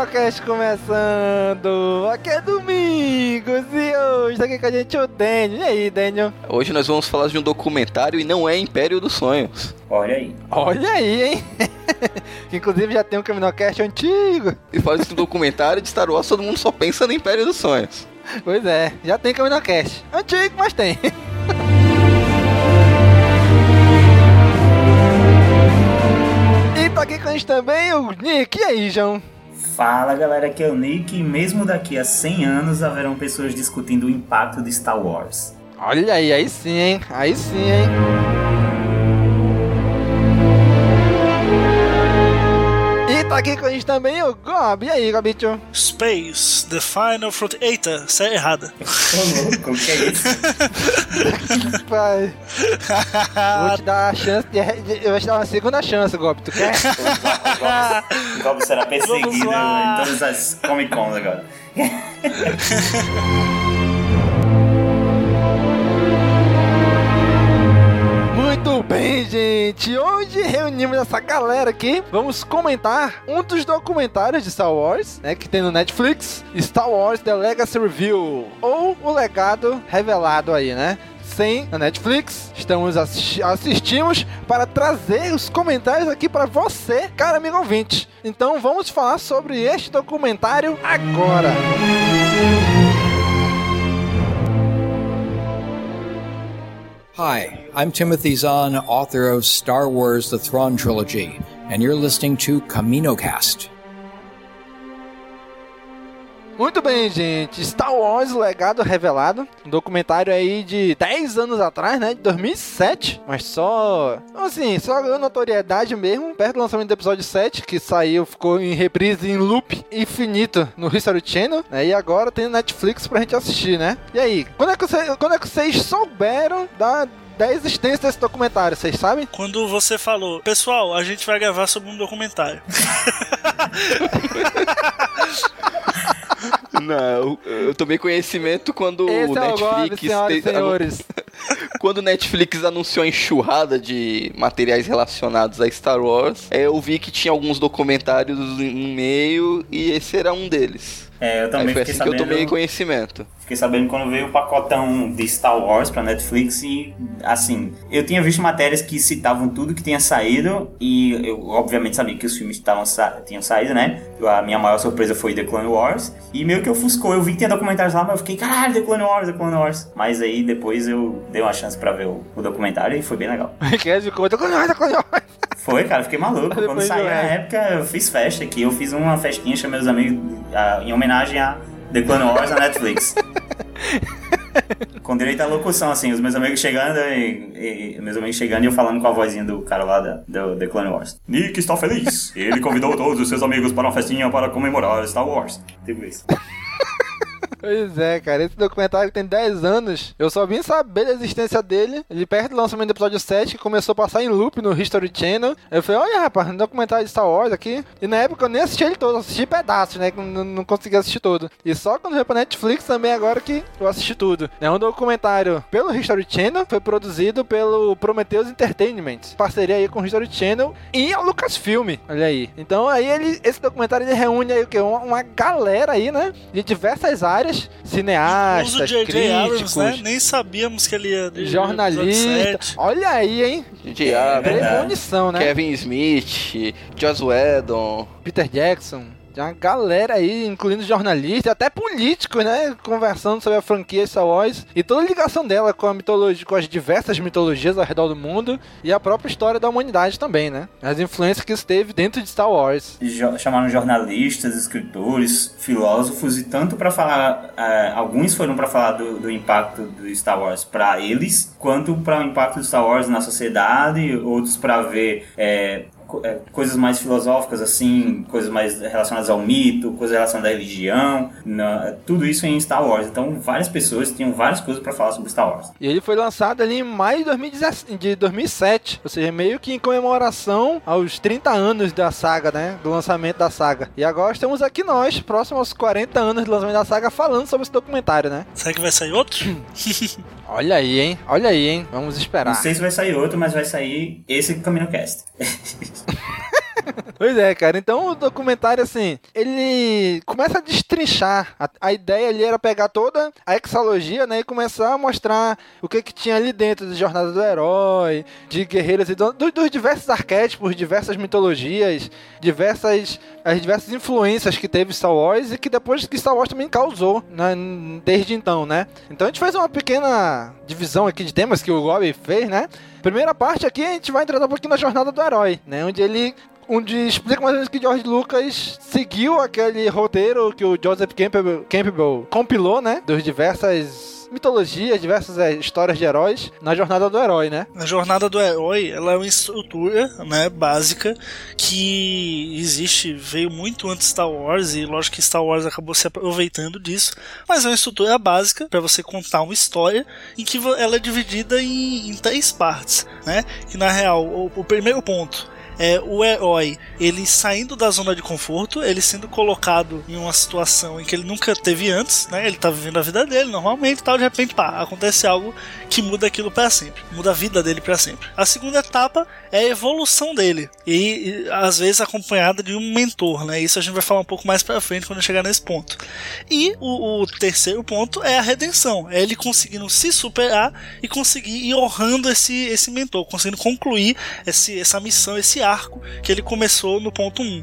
Caminocast começando! Aqui é Domingos e hoje tá aqui com a gente o Daniel. E aí, Daniel? Hoje nós vamos falar de um documentário e não é Império dos Sonhos. Olha aí. Olha aí, hein? que inclusive já tem um Caminocast antigo. E fala de um documentário de Star Wars, todo mundo só pensa no Império dos Sonhos. Pois é, já tem Caminocast. Antigo, mas tem. E tá aqui com a gente também o Nick. E aí, João? Fala galera, aqui é o Nick e mesmo daqui a 100 anos haverão pessoas discutindo o impacto de Star Wars. Olha aí, aí sim, hein? Aí sim, hein? Tá aqui com a gente também o Gob. E aí, Gobicho? Space, The Final Front. Eita, isso é errada. Ô louco, o que é isso? Pai. Vou te dar a chance de, Eu vou te dar uma segunda chance, Gob. Tu quer? O Gob será perseguido lá. em todas as Comic Cons agora. Bem, gente. Hoje reunimos essa galera aqui. Vamos comentar um dos documentários de Star Wars, né, que tem no Netflix, Star Wars The Legacy Review, ou o legado revelado aí, né? Sem na Netflix, estamos assisti assistimos para trazer os comentários aqui para você, cara amigo ouvinte. Então vamos falar sobre este documentário agora. Hi, I'm Timothy Zahn, author of Star Wars The Thrawn Trilogy, and you're listening to CaminoCast. Muito bem, gente. Star Wars, legado revelado. Um documentário aí de 10 anos atrás, né? De 2007. Mas só... Assim, só ganhou notoriedade mesmo. Perto do lançamento do episódio 7, que saiu, ficou em reprise, em loop infinito no History Channel. Né? E agora tem Netflix pra gente assistir, né? E aí, quando é que, você, quando é que vocês souberam da... Da existência desse documentário, vocês sabem? Quando você falou, pessoal, a gente vai gravar sobre um documentário. Não, eu, eu tomei conhecimento quando Esse o é o Gob, Netflix. senhoras e te- senhores. Quando o Netflix anunciou a enxurrada de materiais relacionados a Star Wars, é, eu vi que tinha alguns documentários no meio e esse era um deles. É, eu também Aí foi fiquei assim que eu tomei sabendo. conhecimento. Fiquei sabendo quando veio o pacotão de Star Wars pra Netflix e, assim, eu tinha visto matérias que citavam tudo que tinha saído e eu, obviamente, sabia que os filmes estavam sa tinham saído, né? A minha maior surpresa foi The Clone Wars e meio que ofuscou. Eu vi que tinha documentários lá, mas eu fiquei, caralho, The Clone Wars, The Clone Wars. Mas aí depois eu dei uma chance pra ver o, o documentário e foi bem legal. É. Foi, cara, fiquei maluco. Quando saiu na época, eu fiz festa aqui. Eu fiz uma festinha, chamei os amigos ah, em homenagem a The Clone Wars na Netflix. com direito à locução, assim, os meus amigos chegando e, e- meus amigos chegando e eu falando com a vozinha do cara lá da, do The Clone Wars. Nick está feliz. Ele convidou todos os seus amigos para uma festinha para comemorar Star Wars. Tipo isso. Pois é, cara, esse documentário tem 10 anos. Eu só vim saber da existência dele, ele perto do lançamento do episódio 7, que começou a passar em loop no History Channel. Eu falei, olha, rapaz, um documentário de Star Wars aqui. E na época eu nem assisti ele todo, eu assisti pedaços, né? Que não, não consegui assistir todo. E só quando veio pra Netflix também agora que eu assisti tudo. É um documentário pelo History Channel, foi produzido pelo Prometheus Entertainment. Parceria aí com o History Channel e a Lucasfilm. Olha aí. Então aí ele, esse documentário ele reúne aí o quê? Uma, uma galera aí, né? De diversas áreas, cineastas, J.J. Abrams, críticos, né? Nem sabíamos que ele ia jornalista. 7. Olha aí, hein? J.J. Abrams, Premonição, né? Kevin Smith, Joss Whedon. Peter Jackson. Tem uma galera aí, incluindo jornalistas, até políticos, né? Conversando sobre a franquia Star Wars e toda a ligação dela com a mitologia, com as diversas mitologias ao redor do mundo e a própria história da humanidade também, né? As influências que isso teve dentro de Star Wars. Jo- chamaram jornalistas, escritores, filósofos e tanto para falar, eh, alguns foram para falar do, do impacto do Star Wars para eles, quanto para o impacto do Star Wars na sociedade, outros para ver eh, coisas mais filosóficas assim, coisas mais relacionadas ao mito, coisas relacionadas à religião, na- tudo isso em Star Wars. Então várias pessoas tinham várias coisas para falar sobre Star Wars. E ele foi lançado ali em maio de, 2017, de 2007, ou seja, meio que em comemoração aos 30 anos da saga, né? Do lançamento da saga. E agora estamos aqui nós, próximo aos 40 anos do lançamento da saga, falando sobre esse documentário, né? Será que vai sair outro? Olha aí, hein? Olha aí, hein? Vamos Não esperar. sei se vai sair outro, mas vai sair esse CaminoCast. Pois é, cara. Então o documentário, assim, ele começa a destrinchar. A, a ideia ali era pegar toda a exalogia, né? E começar a mostrar o que que tinha ali dentro de Jornada do Herói, de guerreiros e do- do- dos diversos arquétipos, diversas mitologias, diversas as diversas influências que teve Star Wars e que depois que Star Wars também causou, né, desde então, né? Então a gente fez uma pequena divisão aqui de temas que o Gobi fez, né? Primeira parte aqui a gente vai entrar um pouquinho na jornada do herói, né? Onde ele onde explica mais ou menos que George Lucas seguiu aquele roteiro que o Joseph Campbell, Campbell compilou, né? Dos diversas mitologias, diversas eh, histórias de heróis na jornada do herói, né? A jornada do herói, ela é uma estrutura, né, básica que existe, veio muito antes de Star Wars e lógico que Star Wars acabou se aproveitando disso, mas é uma estrutura básica para você contar uma história em que ela é dividida em, em três partes, né? Que na real, o, o primeiro ponto é o herói, ele saindo da zona de conforto, ele sendo colocado em uma situação em que ele nunca teve antes, né? Ele tá vivendo a vida dele normalmente, tal, de repente, pá, acontece algo que muda aquilo para sempre, muda a vida dele para sempre. A segunda etapa é a evolução dele e, às vezes acompanhada de um mentor, né? Isso a gente vai falar um pouco mais para frente quando chegar nesse ponto. E o, o terceiro ponto é a redenção, é ele conseguindo se superar e conseguir ir honrando esse esse mentor, conseguindo concluir esse, essa missão, esse arco que ele começou no ponto 1.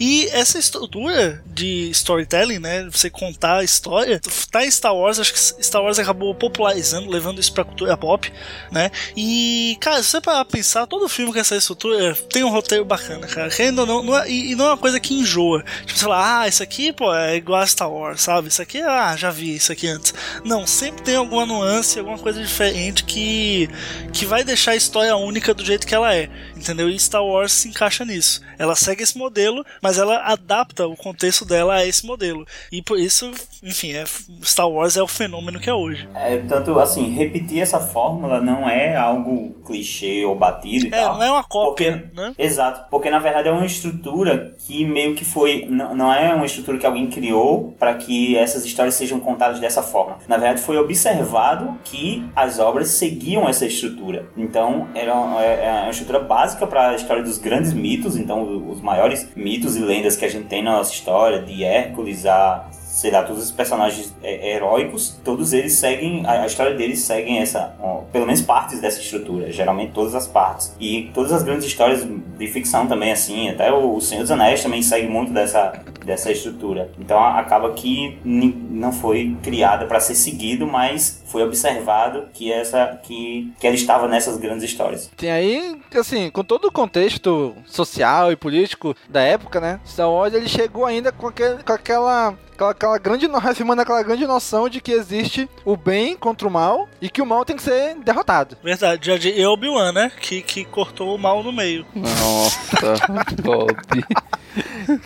E essa estrutura de storytelling, né, você contar a história, tá em Star Wars, acho que Star Wars acabou popularizando, levando isso pra cultura pop, né? E, cara, se você parar pra pensar, todo filme com essa estrutura tem um roteiro bacana, cara. Querendo ou não, não é- e, e não é uma coisa que enjoa. Tipo, você fala, ah, isso aqui, pô, é igual a Star Wars, sabe? Isso aqui, ah, já vi isso aqui antes. Não, sempre tem alguma nuance, alguma coisa diferente que, que vai deixar a história única do jeito que ela é, entendeu? E Star Wars se encaixa nisso. Ela segue esse modelo, mas ela adapta o contexto dela a esse modelo. E por isso, enfim, é, Star Wars é o fenômeno que é hoje. É, tanto assim, repetir essa fórmula não é algo clichê ou batido e É, tal. não é uma cópia, Porque, né? Exato, porque na verdade é uma estrutura que meio que foi. Não, não é uma estrutura que alguém criou para que essas histórias sejam contadas dessa forma. Na verdade, foi observado que as obras seguiam essa estrutura. Então, era uma, é- é uma estrutura básica para a história dos grandes mitos. Então, os maiores mitos e lendas que a gente tem na nossa história, de Hércules a sei lá, todos os personagens é, heróicos, todos eles seguem, a, a história deles seguem essa, ó, pelo menos partes dessa estrutura, geralmente todas as partes. E todas as grandes histórias de ficção também, assim, até o Senhor dos Anéis também segue muito dessa, dessa estrutura. Então acaba que não foi criada para ser seguido, mas foi observado que essa que, que ela estava nessas grandes histórias. Tem aí, assim, com todo o contexto social e político da época, né? Star Wars ele chegou ainda com, aquele, com aquela, aquela, aquela grande, reafirmando aquela grande noção de que existe o bem contra o mal e que o mal tem que ser derrotado. Verdade, já de e Obi-Wan, né? Que, que cortou o mal no meio. Nossa, Bob.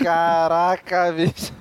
Caraca, bicho.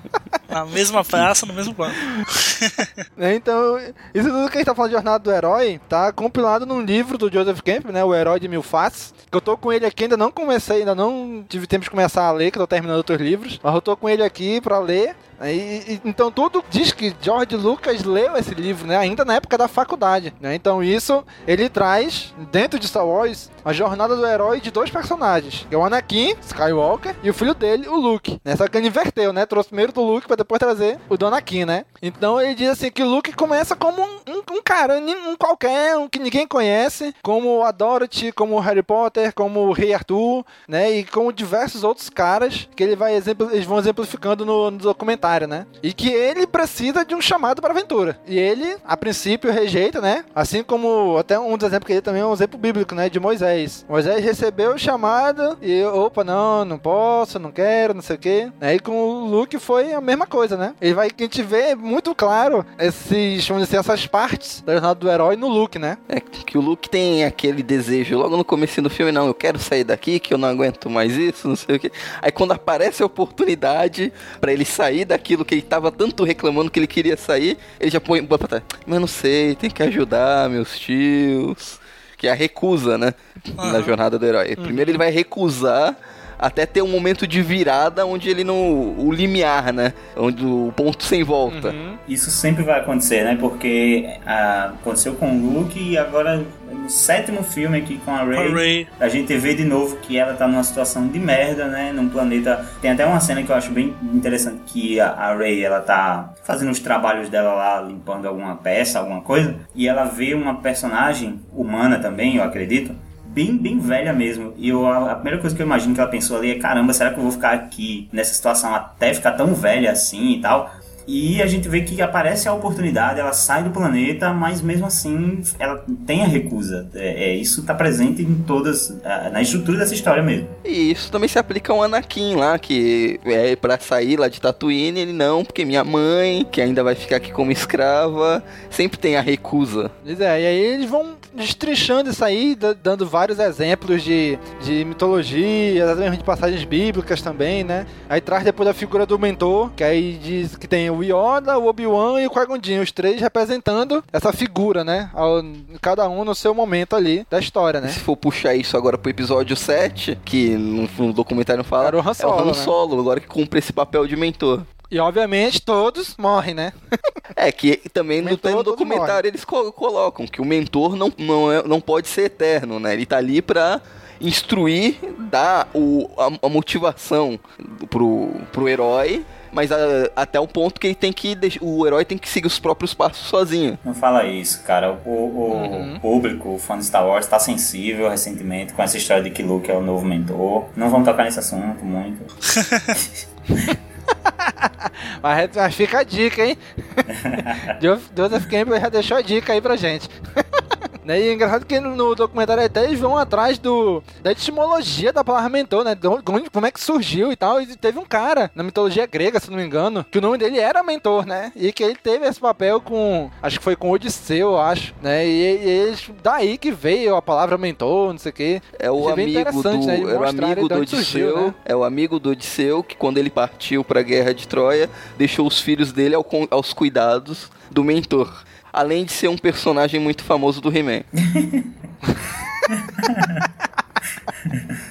Na mesma praça, no mesmo plano. Né, Então, isso tudo que a gente tá falando de Jornada do Herói tá compilado num livro do Joseph Campbell, né? O Herói de Mil Faces. Que eu tô com ele aqui, ainda não comecei, ainda não tive tempo de começar a ler, que eu tô terminando outros livros. Mas eu tô com ele aqui pra ler. né, E, e- então tudo diz que George Lucas leu esse livro, né? Ainda na época da faculdade, né? Então isso ele traz dentro de Star Wars a jornada do herói de dois personagens, que é o Anakin Skywalker e o filho dele, o Luke. Né? Só que ele inverteu, né? Trouxe primeiro do Luke pra depois trazer o do Anakin, né? Então ele diz assim que Luke começa como um, um- um cara, um qualquer, um que ninguém conhece, como a Dorothy, como o Harry Potter, como o Rei Arthur, né? E como diversos outros caras que ele vai exemplo, eles vão exemplificando no, no documentário, né? E que ele precisa de um chamado para aventura. E ele, a princípio, rejeita, né? Assim como até um dos exemplos que ele também é um exemplo bíblico, né? De Moisés. Moisés recebeu o chamado e opa, não, não posso, não quero, não sei o quê. Aí com o Luke foi a mesma coisa, né? Ele vai que a gente vê muito claro esses, vamos dizer, essas partes da jornada do herói no Luke, né? É que o Luke tem aquele desejo logo no começo do filme, não, eu quero sair daqui, que eu não aguento mais isso, não sei o que. Aí quando aparece a oportunidade pra ele sair daquilo que ele tava tanto reclamando que ele queria sair, ele já põe pra trás. Mas não sei, tem que ajudar meus tios. Que é a recusa, né? Na jornada do herói. Primeiro ele vai recusar até ter um momento de virada onde ele não. o limiar, né? Onde o ponto sem volta. Isso sempre vai acontecer, né? Porque ah, aconteceu com o Luke e agora no sétimo filme aqui com a Com a gente vê de novo que ela tá numa situação de merda, né? Num planeta. Tem até uma cena que eu acho bem interessante que a, a Rey ela tá fazendo os trabalhos dela lá, limpando alguma peça, alguma coisa, e ela vê uma personagem humana também, eu acredito. Bem, bem velha mesmo. E eu, a, a primeira coisa que eu imagino que ela pensou ali é: caramba, será que eu vou ficar aqui nessa situação até ficar tão velha assim e tal? E a gente vê que aparece a oportunidade, ela sai do planeta, mas mesmo assim ela tem a recusa. É, é, isso tá presente em todas, na estrutura dessa história mesmo. E isso também se aplica ao Anakin lá, que é pra sair lá de Tatooine, ele não, porque minha mãe, que ainda vai ficar aqui como escrava, sempre tem a recusa. Pois é, e aí eles vão destrinchando isso aí, da- dando vários exemplos de, de mitologia, até mesmo de passagens bíblicas também, né? Aí traz depois a figura do mentor, que aí diz que tem o Yoda, o Obi-Wan e o Jinn, os três representando essa figura, né? Cada um no seu momento ali da história, né? Se for puxar isso agora pro episódio 7, que no, no documentário não fala, Era o Han é o Solo, Han né? Solo, agora que cumpre esse papel de mentor. E obviamente todos morrem, né? É, que também no, Mentor, no documentário eles co- colocam que o mentor não, não, é- não pode ser eterno, né? Ele tá ali pra instruir, dar o, a, a motivação pro, pro herói, mas a- até o ponto que ele tem que. O herói tem que seguir os próprios passos sozinho. Não fala isso, cara. O, o- o público, o fã de Star Wars, tá sensível recentemente com essa história de que Luke é o novo mentor. Não vamos tocar nesse assunto muito. Mas, mas fica a dica, hein? Jo- Joseph Campbell já deixou a dica aí pra gente. Né, E é engraçado que no documentário até eles vão atrás do da etimologia da palavra mentor, né? De onde- como é que surgiu e tal. E teve um cara na mitologia grega, se não me engano, que o nome dele era mentor, né? E que ele teve esse papel com. Acho que foi com Odisseu, eu acho, né? E, e eles. Daí que veio a palavra mentor, não sei o quê. É o bem amigo do, né? Era o amigo de do onde surgiu, Odisseu. né? É o amigo do Odisseu que quando ele partiu pra guerra de Troia, deixou os filhos dele ao aos cuidados do mentor. Além de ser um personagem muito famoso do He-Man.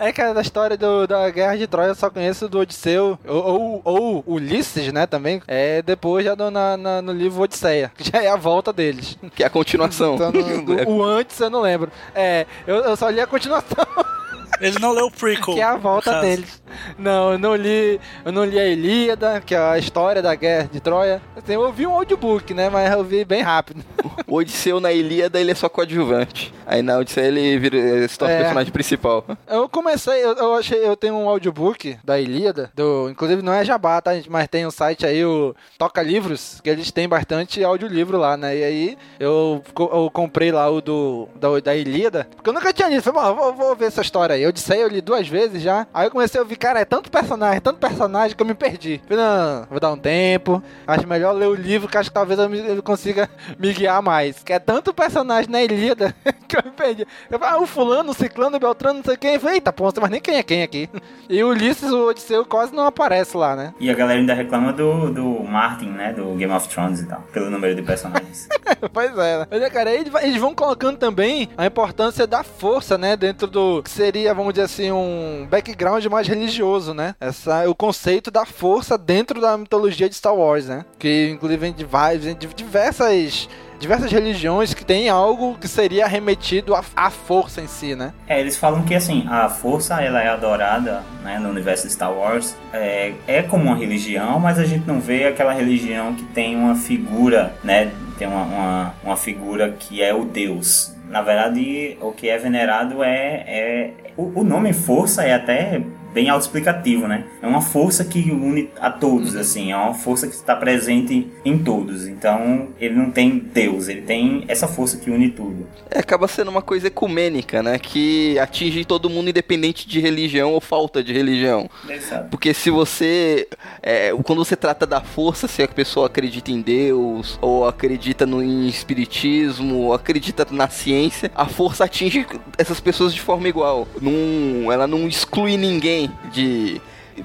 É, cara, da história do- da Guerra de Troia eu só conheço do Odisseu, ou, ou, ou Ulisses, né, também. É depois já do- na, na- no livro Odisseia, que já é a volta deles. Que é a continuação. Então, no- do- o antes eu não lembro. É, eu, eu só li a continuação, Ele não leu o prequel. que é a volta deles. Não, eu não li, eu não li a Ilíada, que é a história da Guerra de Troia. Assim, eu ouvi um audiobook, né, mas eu vi bem rápido. O Odisseu na Ilíada ele é só coadjuvante. Aí na Odisseia ele vira, se torna É. o personagem principal. Eu comecei, eu, eu achei, eu tenho um audiobook da Ilíada, do, inclusive não é jabá, tá, gente? Mas tem um site aí, o Toca Livros, que eles têm bastante audiolivro lá, né? E aí eu, eu comprei lá o do, da, da Ilíada, porque eu nunca tinha lido. Falei, vou, vou ver essa história aí. Odisseia. Eu li duas vezes já. Aí eu comecei a ouvir, cara, é tanto personagem, tanto personagem que eu me perdi. Falei, não, vou dar um tempo. Acho melhor ler o livro, que acho que talvez eu, me, eu consiga me guiar mais. Que é tanto personagem na Ilíada que eu me perdi. Eu falei, ah, o fulano, o ciclano, o beltrano, não sei quem. Eu falei, eita, pô, mas nem quem é quem aqui. E o Ulisses, o Odisseu, quase não aparece lá, né? E a galera ainda reclama do, do Martin, né? Do Game of Thrones e tal, pelo número de personagens. pois é, né? Mas, cara, eles, eles vão colocando também a importância da força, né? Dentro do que seria, vamos dizer assim, um background mais religioso, né? Essa, o conceito da força dentro da mitologia de Star Wars, né? Que inclusive vem de, várias, de diversas diversas religiões que tem algo que seria remetido à, à força em si, né? É, eles falam que assim, a força ela é adorada né, no universo de Star Wars, é, é como uma religião, mas a gente não vê aquela religião que tem uma figura, né? Tem uma, uma, uma figura que é o Deus. Na verdade, o que é venerado é. é o, o nome força é até bem autoexplicativo, né? É uma força que une a todos, assim, é uma força que está presente em todos. Então, ele não tem Deus, ele tem essa força que une tudo. É, acaba sendo uma coisa ecumênica, né? Que atinge todo mundo independente de religião ou falta de religião. Exato. Porque se você. É, quando você trata da força, se a pessoa acredita em Deus, ou acredita no em espiritismo, ou acredita na ciência, a força atinge essas pessoas de forma igual. Não, ela não exclui ninguém de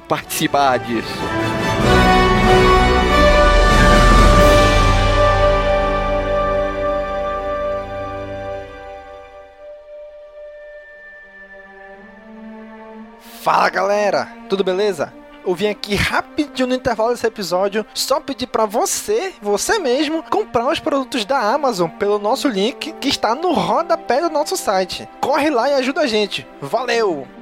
participar disso. Fala galera, tudo beleza? Eu vim aqui rapidinho no intervalo desse episódio só pedir para você, você mesmo, comprar os produtos da Amazon pelo nosso link que está no rodapé do nosso site. Corre lá e ajuda a gente. Valeu!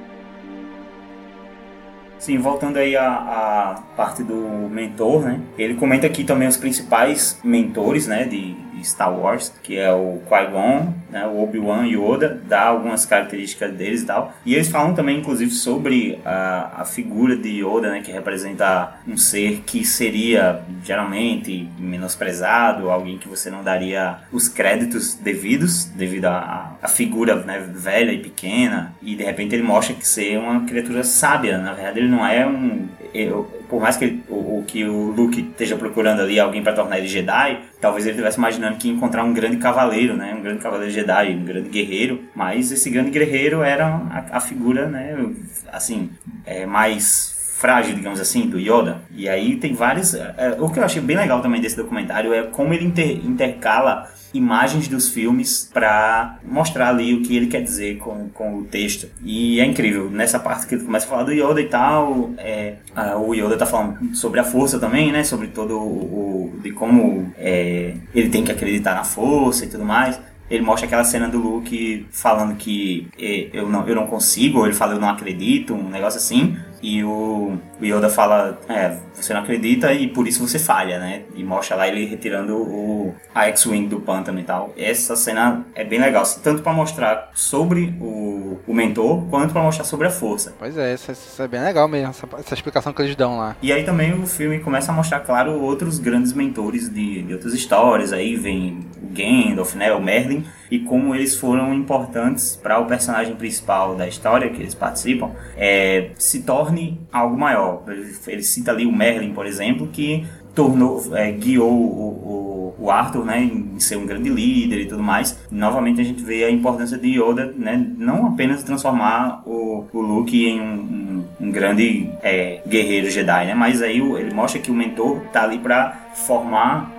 Sim, voltando aí à, à parte do mentor, né? Ele comenta aqui também os principais mentores, né, de, Star Wars, que é o Qui-Gon, né, o Obi-Wan Yoda, dá algumas características deles e tal. E eles falam também, inclusive, sobre a, a figura de Yoda, né, que representa um ser que seria geralmente menosprezado, alguém que você não daria os créditos devidos, devido à figura né, velha e pequena. E de repente ele mostra que ser uma criatura sábia, na verdade ele não é um. Eu, por mais que ele, o, o, que o Luke esteja procurando ali alguém para tornar ele Jedi, talvez ele estivesse imaginando que ia encontrar um grande cavaleiro, né? Um grande cavaleiro Jedi, um grande guerreiro. Mas esse grande guerreiro era a, a figura, né? Assim, é, mais frágil, digamos assim, do Yoda. E aí tem vários. É, o que eu achei bem legal também desse documentário é como ele inter, intercala imagens dos filmes para mostrar ali o que ele quer dizer com, com o texto. E é incrível, nessa parte que ele começa a falar do Yoda e tal, é, a, o Yoda tá falando sobre a força também, né? Sobre todo o. de como é, ele tem que acreditar na força e tudo mais ele mostra aquela cena do Luke falando que é, eu não, eu não consigo, ou ele fala eu não acredito, um negócio assim. E o, Yoda fala, é, você não acredita e por isso você falha, né? E mostra lá ele retirando o, a X-Wing do pântano e tal. Essa cena é bem legal, assim, tanto para mostrar sobre o, o mentor, quanto para mostrar sobre a força. Pois é, isso, isso, é bem legal mesmo, essa, essa, explicação que eles dão lá. E aí também o filme começa a mostrar, claro, outros grandes mentores de, de outras histórias. Aí vem o Gandalf, né, o Merlin, e como eles foram importantes para o personagem principal da história que eles participam, é, se torne algo maior. Ele, cita ali o Merlin, por exemplo, que tornou, é, guiou o, o, o, Arthur, né, em ser um grande líder e tudo mais. Novamente a gente vê a importância de Yoda, né, não apenas transformar o, o Luke em um, um, um grande é, guerreiro Jedi, né, mas aí ele mostra que o mentor tá ali para formar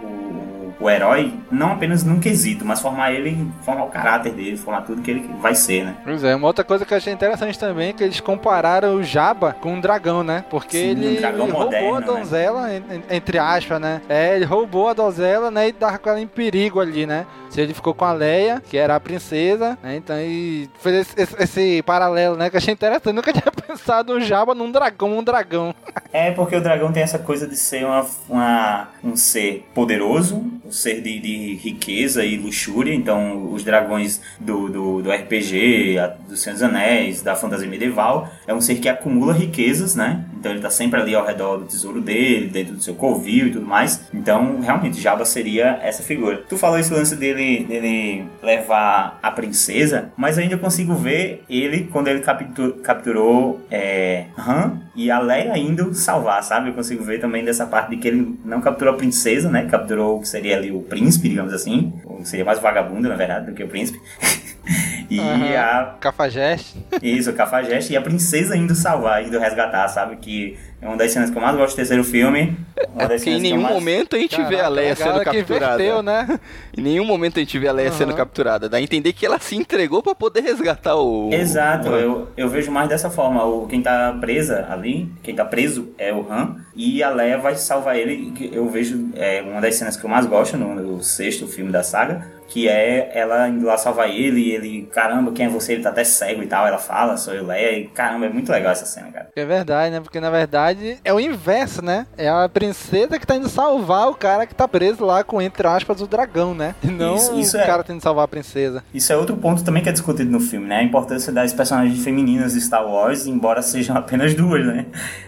o herói, não apenas num quesito, mas formar ele, formar o caráter dele, formar tudo que ele vai ser, né? Pois é, uma outra coisa que eu achei interessante também é que eles compararam o Jabba com um dragão, né? Porque Sim, ele, um ele moderno, roubou a né? donzela, né? entre aspas, né? É, ele roubou a donzela, né? E tava com ela em perigo ali, né? Se ele ficou com a Leia, que era a princesa, né? Então, e fez esse, esse, esse, paralelo, né? Que eu achei interessante. Nunca tinha pensado um Jabba num dragão, um dragão. É porque o dragão tem essa coisa de ser uma, uma um ser poderoso, um ser de, de, riqueza e luxúria. Então, os dragões do, do, do RPG, a, do Senhor dos Anéis, da fantasia medieval, é um ser que acumula riquezas, né? Então, ele tá sempre ali ao redor do tesouro dele, dentro do seu covil e tudo mais. Então, realmente, Jabba seria essa figura. Tu falou esse lance dele, dele levar a princesa, mas ainda consigo ver ele quando ele capturou, capturou é, Han e a Leia indo salvar, sabe? Eu consigo ver também dessa parte de que ele não capturou a princesa, né? Capturou o que seria ali o príncipe, digamos assim. Ou seria mais vagabundo, na verdade, do que o príncipe. e Uhum. a. Cafajeste. Isso, o Cafajeste e a princesa indo salvar, indo resgatar, sabe? Que é uma das cenas que eu mais gosto do terceiro filme. Uma É das porque em cenas que eu nenhum mais- momento a gente vê a Caraca, Leia a sendo que capturada. inverteu, né? Em nenhum momento a gente vê a Leia sendo Aham. capturada. Dá a entender que ela se entregou pra poder resgatar o. Exato, o- eu, eu vejo mais dessa forma. O, quem tá presa ali, quem tá preso é o Han, e a Leia vai salvar ele. que Eu vejo é, uma das cenas que eu mais gosto no, no sexto filme da saga, que é ela indo lá salvar ele, e ele, caramba, quem é você? Ele tá até cego e tal. Ela fala, sou eu, Leia, e caramba, é muito legal essa cena, cara. É verdade, né? Porque na verdade é o inverso, né? É a princesa que tá indo salvar o cara que tá preso lá com, entre aspas, o dragão, né? E não Isso- isso o é- cara tendo que salvar a princesa. Isso é outro ponto também que é discutido no filme, né? A importância das personagens femininas de Star Wars, embora sejam apenas duas, né?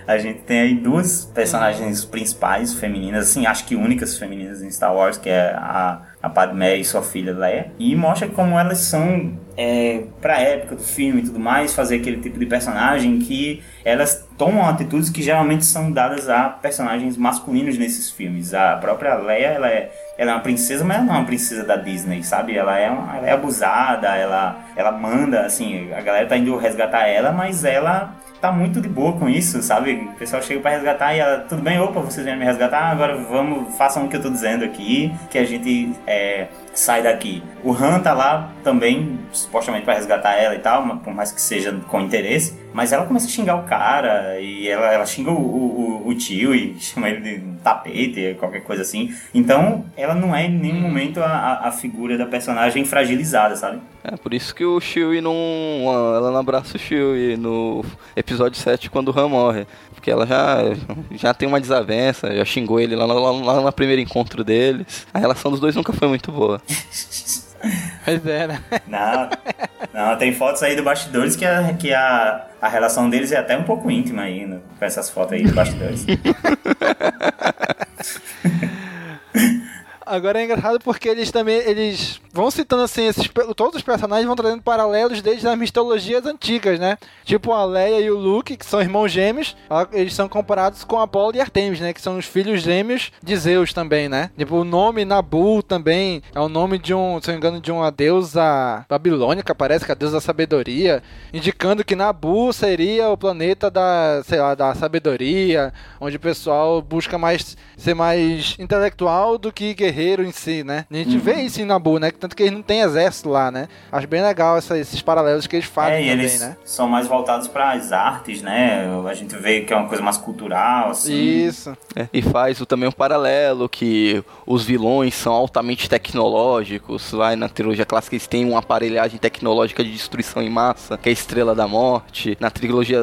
A gente tem aí duas personagens principais femininas, assim, acho que únicas femininas em Star Wars, que é a, a Padmé e sua filha Leia. E mostra como elas são, é, pra época do filme e tudo mais, fazer aquele tipo de personagem que elas tomam atitudes que geralmente são dadas a personagens masculinos nesses filmes. A própria Leia, ela é ela é uma princesa, mas ela não é uma princesa da Disney, sabe? Ela é, uma- ela é abusada, ela, ela manda, assim, a galera tá indo resgatar ela, mas ela tá muito de boa com isso, sabe? O pessoal chega pra resgatar e ela, tudo bem, opa, vocês vêm me resgatar, agora vamos, façam o que eu tô dizendo aqui, que a gente é, sai daqui. O Han tá lá também, supostamente pra resgatar ela e tal, por mais que seja com interesse, mas ela começa a xingar o cara e ela, ela xinga o, o, o- tio e chama ele de tapete, qualquer coisa assim. Então, ela não é em nenhum momento a, a, a figura da personagem fragilizada, sabe? É por isso que o Chewie não. Ela não abraça o Chewie no episódio 7 quando o Han morre. Porque ela já, já tem uma desavença, já xingou ele lá, lá, lá no primeiro encontro deles. A relação dos dois nunca foi muito boa. Pois é, né? Não, não, tem fotos aí do bastidores que, a, que a, a relação deles é até um pouco íntima aí, né, com essas fotos aí do bastidores. Agora é engraçado porque eles também eles vão citando assim esses todos os personagens vão trazendo paralelos desde as mitologias antigas, né? Tipo a Leia e o Luke, que são irmãos gêmeos, eles são comparados com Apolo e Artemis, né? Que são os filhos gêmeos de Zeus também, né? Tipo o nome Nabu também é o nome de um, se não me engano, de uma deusa babilônica, parece que é a deusa da sabedoria, indicando que Nabu seria o planeta da, sei lá, da sabedoria, onde o pessoal busca mais ser mais intelectual do que guerreiro em si, né? A gente Uhum. vê isso em Nabu, né? Tanto que eles não têm exército lá, né? Acho bem legal essa- esses paralelos que eles fazem é, e também, eles né? são mais voltados para as artes, né? A gente vê que é uma coisa mais cultural, assim. Isso. É, e faz também um paralelo que os vilões são altamente tecnológicos. Vai na trilogia clássica eles têm uma aparelhagem tecnológica de destruição em massa, que é a Estrela da Morte. Na trilogia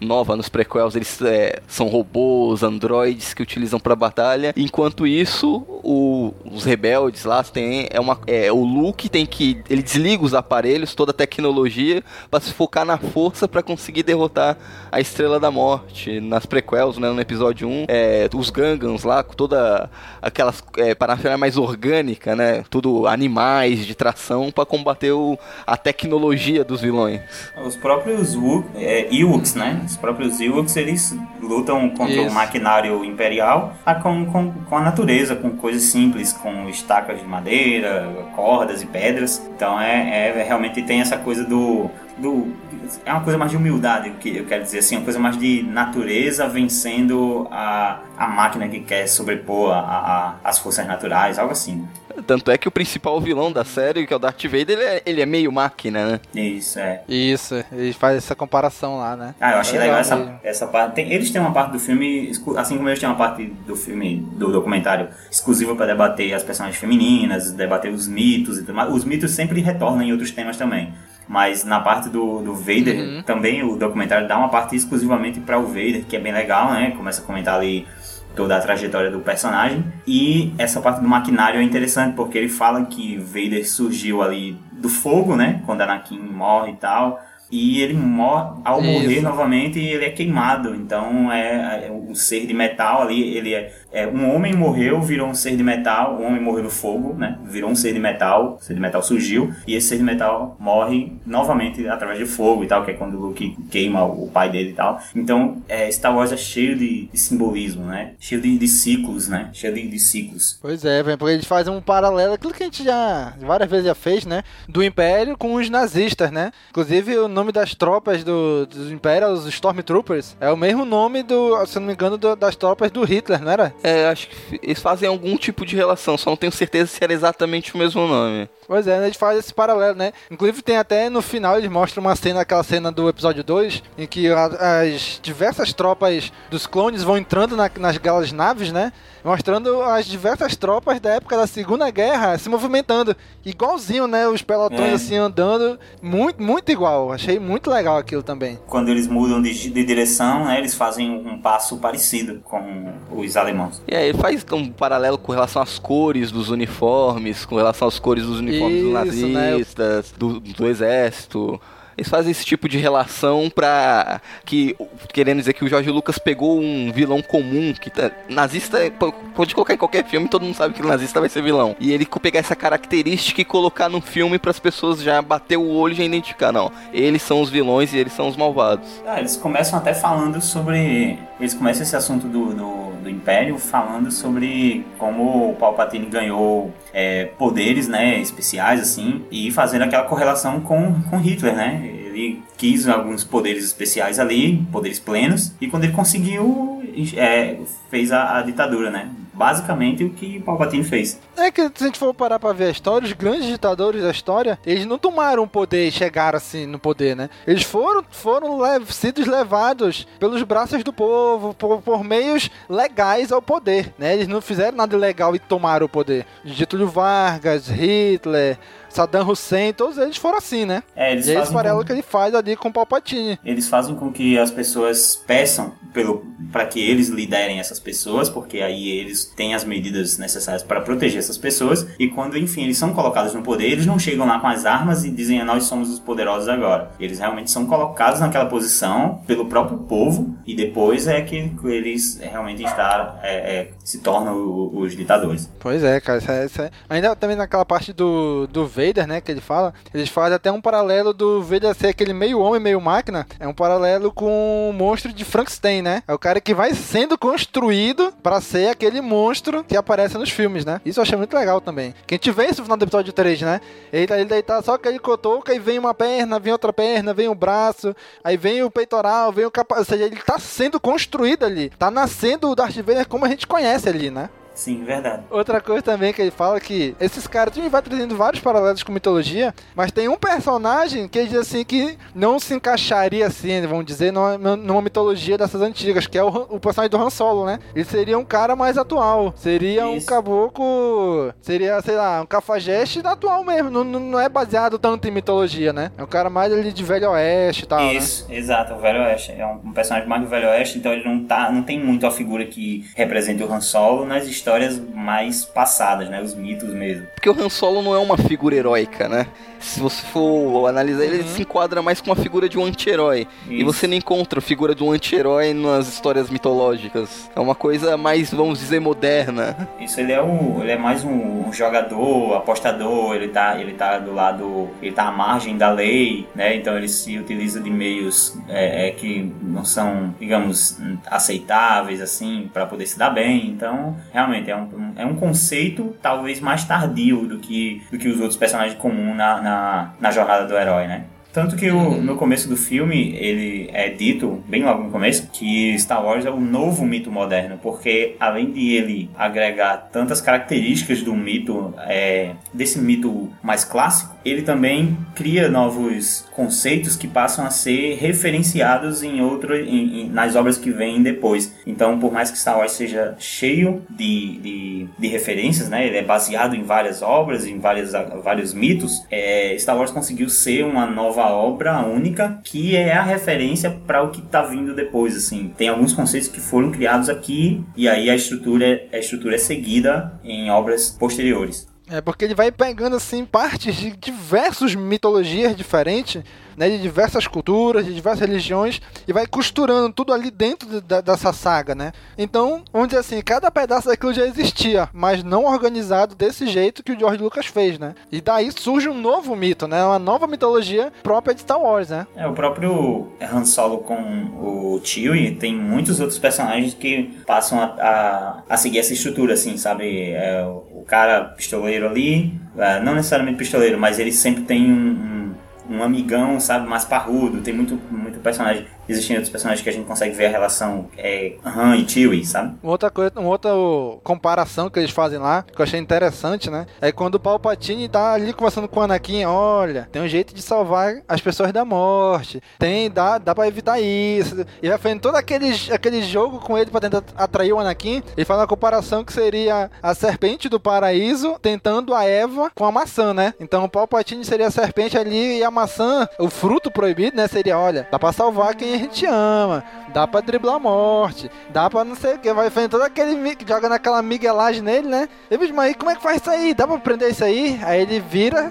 nova, nos prequels, eles é, são robôs, androides que utilizam para batalha. Enquanto isso, o- os rebeldes lá têm é uma é, o Luke tem que ele desliga os aparelhos, toda a tecnologia para se focar na força para conseguir derrotar a Estrela da Morte. Nas prequels, né, no episódio 1, é, os Gangans lá, com toda aquelas é, parafernália mais orgânica, né? Tudo animais de tração para combater o, a tecnologia dos vilões. Os próprios Wu- é, Ewoks, né? Os próprios Ewoks, eles lutam contra o Isso. maquinário imperial ah, com, com, com a natureza, com coisas simples, com estacas de madeira, cordas e pedras. Então é, é realmente tem essa coisa do, do é uma coisa mais de humildade, que eu quero dizer assim, uma coisa mais de natureza vencendo a, a máquina que quer sobrepor a, a- as forças naturais, algo assim. Tanto é que o principal vilão da série, que é o Darth Vader, ele é, ele é meio máquina, né? Isso, é. Isso, eles fazem essa comparação lá, né? Ah, eu achei É legal, mesmo. essa, essa parte. Tem- eles têm uma parte do filme, assim como eles têm uma parte do filme, do documentário, exclusiva para debater as personagens femininas, debater os mitos e tudo mais. Os mitos sempre retornam em outros temas também. Mas na parte do, do Vader, Uhum. também o documentário dá uma parte exclusivamente para o Vader, que é bem legal, né? Começa a comentar ali toda a trajetória do personagem. E essa parte do maquinário é interessante, porque ele fala que Vader surgiu ali do fogo, né? Quando Anakin morre e tal. E ele morre, ao Isso. morrer novamente, ele é queimado. Então é, é um ser de metal ali. Ele é, é um homem morreu, virou um ser de metal. Um homem morreu no fogo, né? Virou um ser de metal. O ser de metal surgiu e esse ser de metal morre novamente através de fogo e tal, que é quando o Luke queima o pai dele e tal. Então é, Star Wars é cheio de, de simbolismo, né? Cheio de, de ciclos, né? Cheio de, de ciclos. Pois é, velho, porque eles fazem um paralelo, aquilo que a gente já várias vezes já fez, né? Do Império com os nazistas, né? Inclusive o nome das tropas do, do Império, os Stormtroopers, é o mesmo nome do, se não me engano, do- das tropas do Hitler, não era? É, acho que eles fazem algum tipo de relação, só não tenho certeza se era exatamente o mesmo nome. Pois é, né, eles fazem esse paralelo, né? Inclusive tem até no final eles mostram uma cena, aquela cena do episódio 2, em que as diversas tropas dos clones vão entrando na- nas galas naves, né? Mostrando as diversas tropas da época da Segunda Guerra se movimentando. Igualzinho, né? Os pelotões É. assim andando. Muito, muito igual. Achei muito legal aquilo também. Quando eles mudam de, de direção, né? Eles fazem um passo parecido com os alemãos. E aí ele faz um paralelo com relação às cores dos uniformes, com relação às cores dos uniformes dos Isso, né? nazistas, do, do exército. Eles fazem esse tipo de relação pra. que. querendo dizer que o Jorge Lucas pegou um vilão comum, que tá, nazista é- pode colocar em qualquer filme, todo mundo sabe que o nazista vai ser vilão. E ele pegar essa característica e colocar no filme para as pessoas já bater o olho e já identificar, não. Eles são os vilões e eles são os malvados. Ah, eles começam até falando sobre. Eles começam esse assunto do, do, do Império falando sobre como o Palpatine ganhou é, poderes né, especiais, assim, e fazendo aquela correlação com, com Hitler, né? Ele quis alguns poderes especiais ali, poderes plenos, e quando ele conseguiu, é, fez a, a ditadura, né? Basicamente o que Palpatine fez. É que se a gente for parar pra ver a história, os grandes ditadores da história, eles não tomaram o poder e chegaram assim no poder, né? Eles foram, foram lev levados pelos braços do povo, por, por meios legais ao poder, né? Eles não fizeram nada ilegal e tomaram o poder. Getúlio Vargas, Hitler, Saddam Hussein, todos eles foram assim, né? É, eles e esse fazem paralelo com- que ele faz ali com o Palpatine. Eles fazem com que as pessoas peçam para que eles liderem essas pessoas, porque aí eles têm as medidas necessárias para proteger essas pessoas. E quando, enfim, eles são colocados no poder, eles não chegam lá com as armas e dizem: "Nós somos os poderosos agora". Eles realmente são colocados naquela posição pelo próprio povo e depois é que eles realmente está, é, é, se tornam os ditadores. Pois é, cara. Isso é, isso é- Ainda também naquela parte do, do Vader, né? Que ele fala. Eles fazem até um paralelo do Vader ser aquele meio homem, meio máquina. É um paralelo com o monstro de Frankenstein, né? É o cara que vai sendo construído pra ser aquele monstro que aparece nos filmes, né? Isso eu achei muito legal também. Que a gente vê isso no final do episódio 3, né? Ele tá, ele tá só aquele cotoca e vem uma perna, vem outra perna, vem o braço, aí vem o peitoral, vem o capacete. Ou seja, ele tá sendo construído ali. Tá nascendo o Darth Vader como a gente conhece ali, né? Sim, verdade. Outra coisa também que ele fala que esses caras, gente vai trazendo vários paralelos com mitologia, mas tem um personagem que ele diz assim que não se encaixaria assim, vamos dizer, numa, numa mitologia dessas antigas, que é o, o personagem do Han Solo, né? Ele seria um cara mais atual, seria um caboclo, seria, sei lá, um cafajeste atual mesmo, não, não é baseado tanto em mitologia, né? É um cara mais ali de velho oeste e tal, né? Isso, exato, o Velho Oeste. É um, um personagem mais do Velho Oeste, então ele não, tá, não tem muito a figura que representa o Han Solo nas histórias mais passadas, né? Os mitos mesmo. Porque o Han Solo não é uma figura heróica, né? Se você for analisar, ele se enquadra mais com uma figura de um anti-herói. E você não encontra a figura de um anti-herói nas histórias mitológicas. É uma coisa mais, vamos dizer, moderna. Isso ele é o, ele é mais um, um jogador, apostador, ele tá, ele tá do lado, ele tá à margem da lei, né? Então ele se utiliza de meios é, é, que não são, digamos, aceitáveis assim para poder se dar bem. Então, realmente é um, um- é um conceito talvez mais tardio do que do que os outros personagens comuns na, na, na jornada do herói, né? Tanto que o- no começo do filme ele é dito, bem logo no começo, que Star Wars é o novo mito moderno, porque além de ele agregar tantas características do mito, é, desse mito mais clássico, ele também cria novos conceitos que passam a ser referenciados em outro, em- em- nas obras que vêm depois. Então, por mais que Star Wars seja cheio de, de, de referências, né, ele é baseado em várias obras, em várias, vários mitos, é, Star Wars conseguiu ser uma nova nova obra única que é a referência para o que tá vindo depois, assim. Tem alguns conceitos que foram criados aqui e aí a estrutura, a estrutura é seguida em obras posteriores. É porque ele vai pegando assim partes de diversas mitologias diferentes né, de diversas culturas, de diversas religiões, e vai costurando tudo ali dentro de, dessa saga, né? Então, vamos dizer assim, cada pedaço daquilo já existia, mas não organizado desse jeito que o George Lucas fez, né? E daí surge um novo mito, né? Uma nova mitologia própria de Star Wars, né? É, o próprio Han Solo com o Chewie tem muitos outros personagens que passam a, a, a seguir essa estrutura, assim, sabe? É, o cara pistoleiro ali, é, não necessariamente pistoleiro, mas ele sempre tem um um amigão, sabe, mais parrudo. Tem muito, muito personagem existem outros personagens que a gente consegue ver a relação é, Han e Chewie, sabe? Uma outra coisa, uma outra comparação que eles fazem lá, que eu achei interessante, né? É quando o Palpatine tá ali conversando com o Anakin, olha, tem um jeito de salvar as pessoas da morte, tem, dá, dá pra evitar isso. E vai fazendo todo aquele, aquele jogo com ele pra tentar atrair o Anakin. Ele faz uma comparação que seria a serpente do paraíso tentando a Eva com a maçã, né? Então o Palpatine seria a serpente ali e a maçã, o fruto proibido, né? Seria, olha, dá pra salvar quem a gente ama, dá pra driblar a morte, dá pra não sei o que, vai todo aquele joga naquela miguelagem nele, né? E mas aí como é que faz isso aí? Dá pra prender isso aí? Aí ele vira.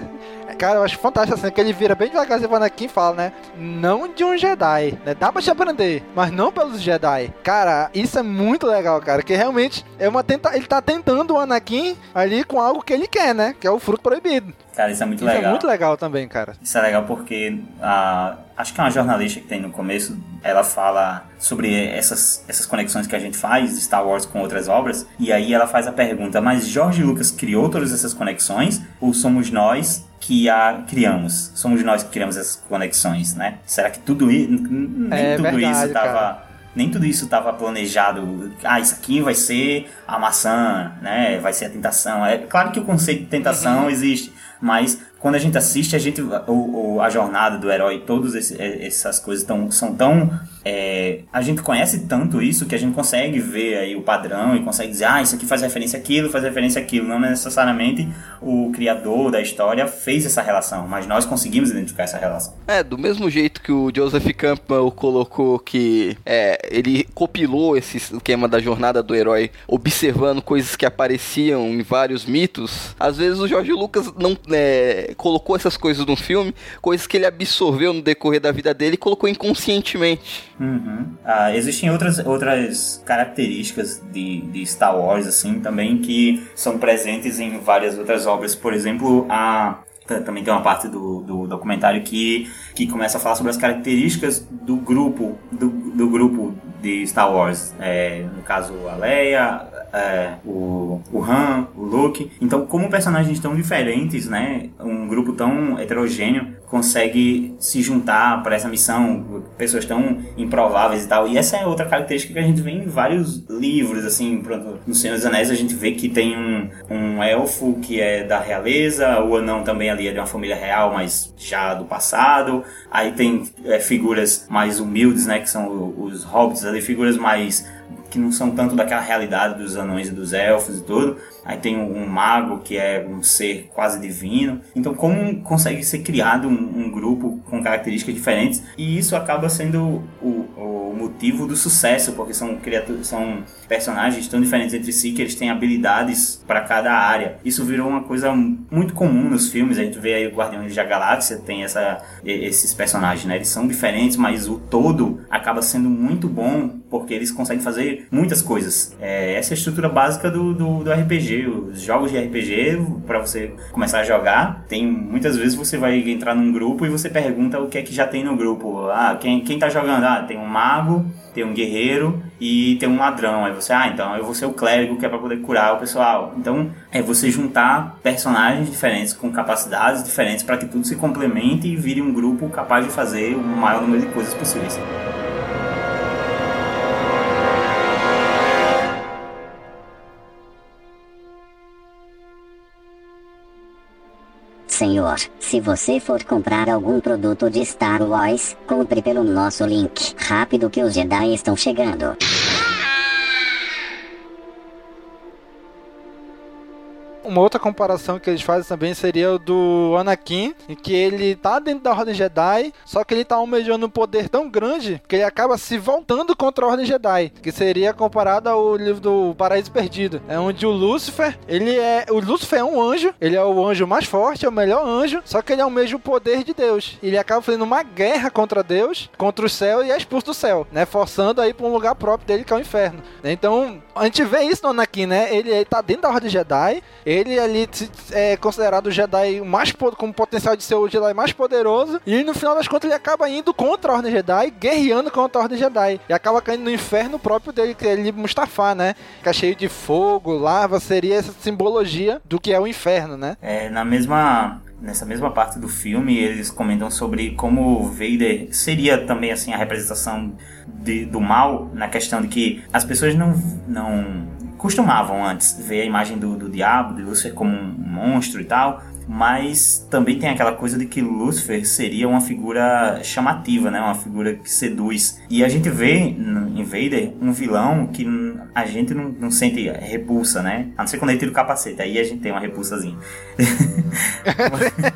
Cara, eu acho fantástico assim, que ele vira bem devagarzinho pra Anakin e fala, né? Não de um Jedi, né? Dá pra te aprender, mas não pelos Jedi. Cara, isso é muito legal, cara, que realmente é uma tenta... ele tá tentando o Anakin ali com algo que ele quer, né? Que é o fruto proibido. Cara, isso é muito isso é legal. Isso é muito legal também, cara. Isso é legal porque a, acho que é uma jornalista que tem no começo, ela fala sobre essas, essas conexões que a gente faz Star Wars com outras obras, e aí ela faz a pergunta, mas George Lucas criou todas essas conexões ou somos nós que a criamos? Somos nós que criamos essas conexões, né? Será que tudo isso, nem é, tudo verdade, isso tava nem tudo isso estava planejado. Ah, isso aqui vai ser a maçã, né? Vai ser a tentação. É claro que o conceito de tentação uhum. existe, mas quando a gente assiste, a gente o, o a jornada do herói, todas essas coisas tão, são tão é, a gente conhece tanto isso que a gente consegue ver aí o padrão e consegue dizer, ah, isso aqui faz referência àquilo, faz referência àquilo. Não necessariamente o criador da história fez essa relação, mas nós conseguimos identificar essa relação. É, do mesmo jeito que o Joseph Campbell colocou que é, ele copilou esse esquema da jornada do herói, observando coisas que apareciam em vários mitos, às vezes o George Lucas não é, colocou essas coisas no filme, coisas que ele absorveu no decorrer da vida dele e colocou inconscientemente. Uhum. Ah, existem outras, outras características de, de Star Wars, assim, também, que são presentes em várias outras obras. Por exemplo, a também tem uma parte do, do documentário que, que começa a falar sobre as características do grupo do, do grupo de Star Wars é, no caso a Leia é, o, o Han, o Luke então como personagens tão diferentes né um grupo tão heterogêneo consegue se juntar para essa missão, pessoas tão improváveis e tal. E essa é outra característica que a gente vê em vários livros, assim, pronto, no Senhor dos Anéis a gente vê que tem um, um elfo que é da realeza, o anão também ali é de uma família real, mas já do passado. Aí tem é, figuras mais humildes, né, que são os hobbits ali, figuras mais que não são tanto daquela realidade dos anões e dos elfos e tudo. Aí tem um, mago que é um ser quase divino. Então, como consegue ser criado um, um grupo com características diferentes? E isso acaba sendo o, o motivo do sucesso, porque são criaturas, são personagens tão diferentes entre si que eles têm habilidades para cada área. Isso virou uma coisa muito comum nos filmes. A gente vê aí o Guardiões da Galáxia tem essa, esses personagens, né? Eles são diferentes, mas o todo acaba sendo muito bom porque eles conseguem fazer muitas coisas. É, essa é a estrutura básica do, do, do RPG. Os jogos de RPG, para você começar a jogar, tem muitas vezes você vai entrar num grupo e você pergunta o que é que já tem no grupo. Ah, quem, quem tá jogando? Ah, tem um mago, tem um guerreiro e tem um ladrão. Aí você, ah, então eu vou ser o clérigo que é para poder curar o pessoal. Então é você juntar personagens diferentes com capacidades diferentes para que tudo se complemente e vire um grupo capaz de fazer o maior número de coisas possíveis. Senhor, se você for comprar algum produto de Star Wars, compre pelo nosso link. Rápido que os Jedi estão chegando. Uma outra comparação que eles fazem também seria o do Anakin, em que ele tá dentro da Ordem Jedi, só que ele tá almejando um poder tão grande que ele acaba se voltando contra a Ordem Jedi, que seria comparado ao livro do Paraíso Perdido, é onde o Lúcifer, ele é, o Lúcifer é um anjo, ele é o anjo mais forte, é o melhor anjo, só que ele almeja o poder de Deus. Ele acaba fazendo uma guerra contra Deus, contra o céu e é expulso do céu, né, forçando aí para um lugar próprio dele que é o inferno. Então, a gente vê isso no Anakin, né? Ele, ele tá dentro da Ordem Jedi, ele ali é considerado o Jedi mais com potencial de ser o Jedi mais poderoso, e no final das contas ele acaba indo contra a Ordem Jedi, guerreando contra a Ordem Jedi, e acaba caindo no inferno próprio dele, que é ele Mustafa, né? Fica cheio de fogo, lava, seria essa simbologia do que é o inferno, né? É, na mesma nessa mesma parte do filme, eles comentam sobre como Vader seria também assim a representação de, do mal, na questão de que as pessoas não, não costumavam antes ver a imagem do, do diabo, de Lúcifer como um monstro e tal, mas também tem aquela coisa de que Lúcifer seria uma figura chamativa, né? Uma figura que seduz. E a gente vê em Vader um vilão que a gente não, não sente repulsa, né? A não ser quando ele tira o capacete, aí a gente tem uma repulsazinha.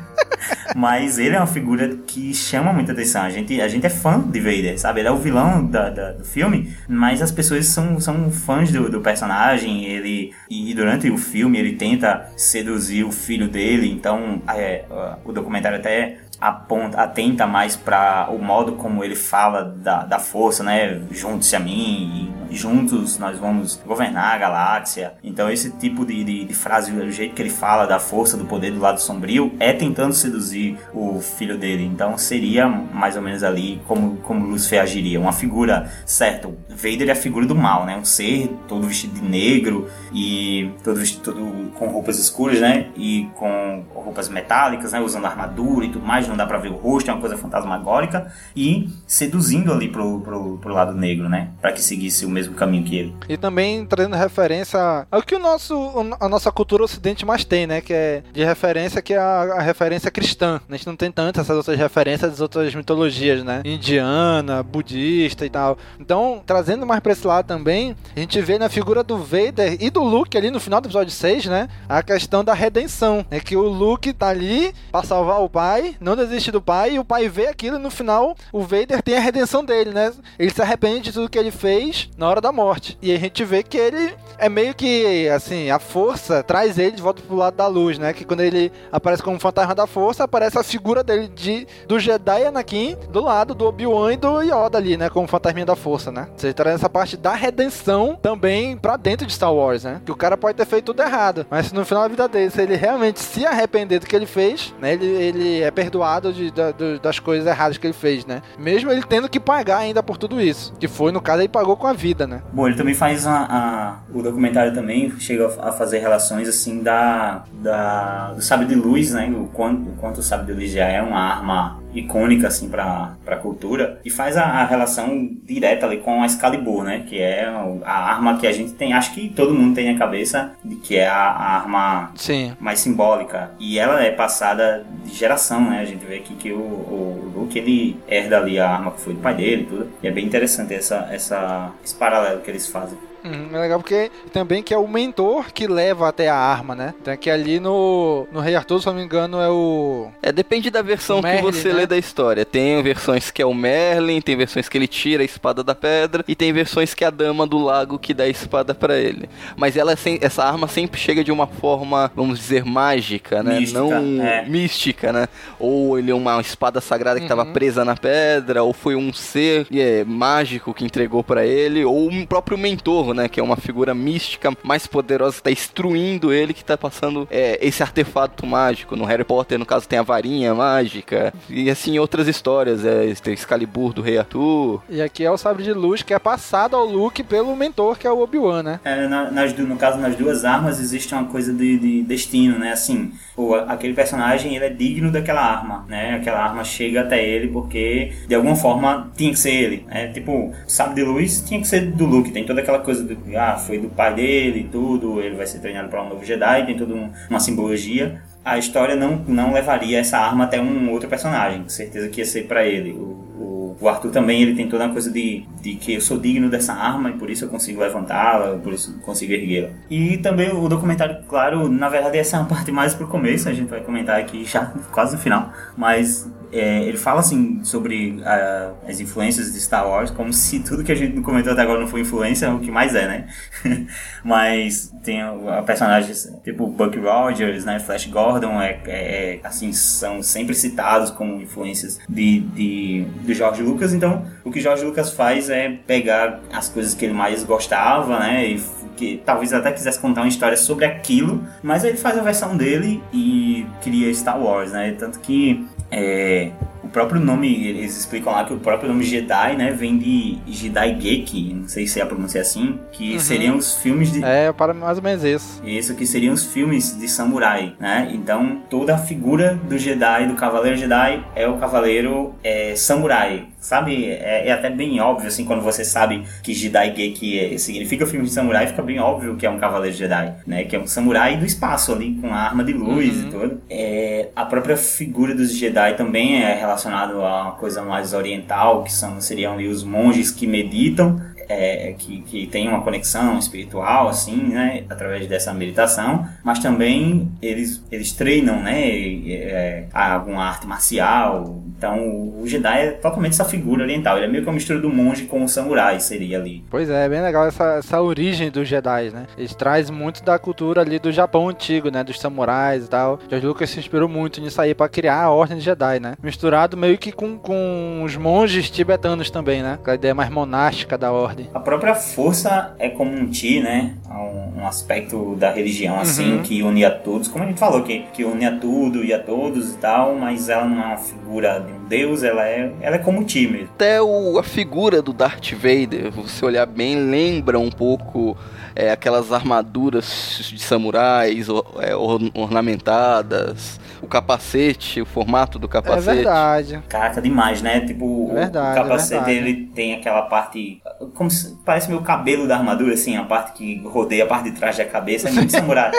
Mas ele é uma figura que chama muita atenção. A gente, a gente é fã de Vader, sabe? Ele é o vilão da, da do filme, mas as pessoas são, são fãs do, do personagem. Ele, e durante o filme ele tenta seduzir o filho dele. Então é, o documentário até aponta, atenta mais para o modo como ele fala da, da força, né? Junte-se a mim juntos nós vamos governar a galáxia. Então esse tipo de, de, de frase, o jeito que ele fala da força, do poder do lado sombrio, é tentando seduzir o filho dele. Então seria mais ou menos ali como, como Lucifer agiria. Uma figura, certo, Vader é a figura do mal, né? Um ser todo vestido de negro e todo vestido todo com roupas escuras, né? E com roupas metálicas, né? Usando armadura e tudo mais não dá para ver o rosto, é uma coisa fantasmagórica, e seduzindo ali pro, pro, pro lado negro, né? para que seguisse o mesmo caminho que ele. E também trazendo referência ao que o nosso, a nossa cultura ocidente mais tem, né? Que é de referência, que é a, a referência cristã. A gente não tem tanto essas outras referências das outras mitologias, né? Indiana, budista e tal. Então, trazendo mais pra esse lado também, a gente vê na figura do Vader e do Luke ali no final do episódio 6, né? A questão da redenção. É que o Luke tá ali pra salvar o pai, não desiste do pai e o pai vê aquilo e no final o Vader tem a redenção dele, né? Ele se arrepende de tudo que ele fez na hora da morte. E a gente vê que ele é meio que, assim, a força traz ele de volta pro lado da luz, né? Que quando ele aparece como fantasma da força, aparece a figura dele de, do Jedi Anakin do lado do Obi-Wan e do Yoda ali, né? Como fantasminha da força, né? Você traz essa parte da redenção também pra dentro de Star Wars, né? Que o cara pode ter feito tudo errado, mas no final da vida dele, se ele realmente se arrepender do que ele fez, né? Ele, ele é perdoado de, das coisas erradas que ele fez, né? Mesmo ele tendo que pagar ainda por tudo isso. Que foi, no caso, ele pagou com a vida, né? Bom, ele também faz a, a documentário também chega a fazer relações assim da, da do sabre de luz, né? O quanto, o quanto o sabre de luz já é uma arma icônica assim para a cultura e faz a, a, relação direta ali com a Excalibur, né? Que é a arma que a gente tem, acho que todo mundo tem na cabeça de que é a, a arma Sim. mais simbólica e ela é passada de geração, né? A gente vê aqui que o, o Luke ele herda ali a arma que foi do pai dele e tudo. E é bem interessante essa, essa, esse paralelo que eles fazem. Uhum, é legal porque também que é o mentor que leva até a arma, né? Então que ali no, no Rei Arthur, se não me engano, é o. É, depende da versão Merlin, que você né? lê da história. Tem versões que é o Merlin, tem versões que ele tira a espada da pedra, e tem versões que é a dama do lago que dá a espada para ele. Mas ela essa arma sempre chega de uma forma, vamos dizer, mágica, né? Mística, não é. mística, né? Ou ele é uma espada sagrada que estava uhum. presa na pedra, ou foi um ser é, mágico que entregou para ele, ou um próprio mentor né? Que é uma figura mística mais poderosa que tá instruindo ele, que tá passando é, esse artefato mágico. No Harry Potter, no caso, tem a varinha mágica. E assim, outras histórias. É, tem Excalibur do Rei Arthur. E aqui é o sabre de luz que é passado ao Luke pelo mentor, que é o Obi-Wan, né? É, na, nas, no caso, nas duas armas existe uma coisa de, de destino, né? Assim, pô, aquele personagem ele é digno daquela arma, né? Aquela arma chega até ele porque de alguma forma tinha que ser ele, né? Tipo, sabre de luz tinha que ser do Luke, tem toda aquela coisa do, ah, foi do pai dele e tudo, ele vai ser treinado para um novo Jedi, tem toda um, uma simbologia. A história não, não levaria essa arma até um outro personagem, com certeza que ia ser para ele. O o, o Arthur também ele tem toda uma coisa de, de que eu sou digno dessa arma e por isso eu consigo levantá-la, por isso eu consigo erguê-la. E também o documentário, claro, na verdade essa é uma parte mais pro começo, a gente vai comentar aqui já quase no final, mas é, ele fala assim sobre uh, as influências de Star Wars, como se tudo que a gente comentou até agora não foi influência, o que mais é, né? Mas tem uh, personagens tipo Buck Rogers, né? Flash Gordon, é, é, é, assim, são sempre citados como influências de, de, de George Lucas. Então, o que George Lucas faz é pegar as coisas que ele mais gostava, né? E que talvez até quisesse contar uma história sobre aquilo, mas ele faz a versão dele e cria Star Wars, né? Tanto que é, o próprio nome, eles explicam lá que o próprio nome Jedi, né, vem de Jedi Geki, não sei se é a pronúncia assim, que uhum. seriam os filmes de... É, para mais ou menos isso. Isso, que seriam os filmes de samurai, né? Então, toda a figura do Jedi, do Cavaleiro Jedi, é o Cavaleiro é, Samurai, sabe? É, é, até bem óbvio, assim, quando você sabe que Jedi Geki é, significa filme de samurai, fica bem óbvio que é um Cavaleiro Jedi, né? Que é um samurai do espaço ali, com a arma de luz uhum. e tudo. É, a própria figura dos Jedi também é relacionada a uma coisa mais oriental, que são, seriam ali os monges que meditam, é, que, que tem uma conexão espiritual, assim, né, através dessa meditação, mas também eles, eles treinam, né, é, alguma arte marcial, então o Jedi é totalmente essa figura oriental, ele é meio que uma mistura do monge com o samurai, seria ali. Pois é, é bem legal essa, essa origem dos Jedi, né, eles trazem muito da cultura ali do Japão antigo, né, dos samurais e tal, George Lucas se inspirou muito nisso aí para criar a Ordem de Jedi, né, misturado meio que com, com os monges tibetanos também, né, com a ideia mais monástica da Ordem. A própria força é como um ti, né? Um, um aspecto da religião, assim, uhum. que une a todos. Como a gente falou, que, que une a tudo e a todos e tal, mas ela não é uma figura de um deus, ela é, ela é como ti mesmo. Até o, a figura do Darth Vader, você olhar bem, lembra um pouco é, aquelas armaduras de samurais é, ornamentadas, o capacete, o formato do capacete. É verdade. Caraca, demais, né? Tipo, verdade, o capacete é ele tem aquela parte. Como se, parece meu cabelo da armadura, assim, a parte que rodeia a parte de trás da cabeça. É muito samurai.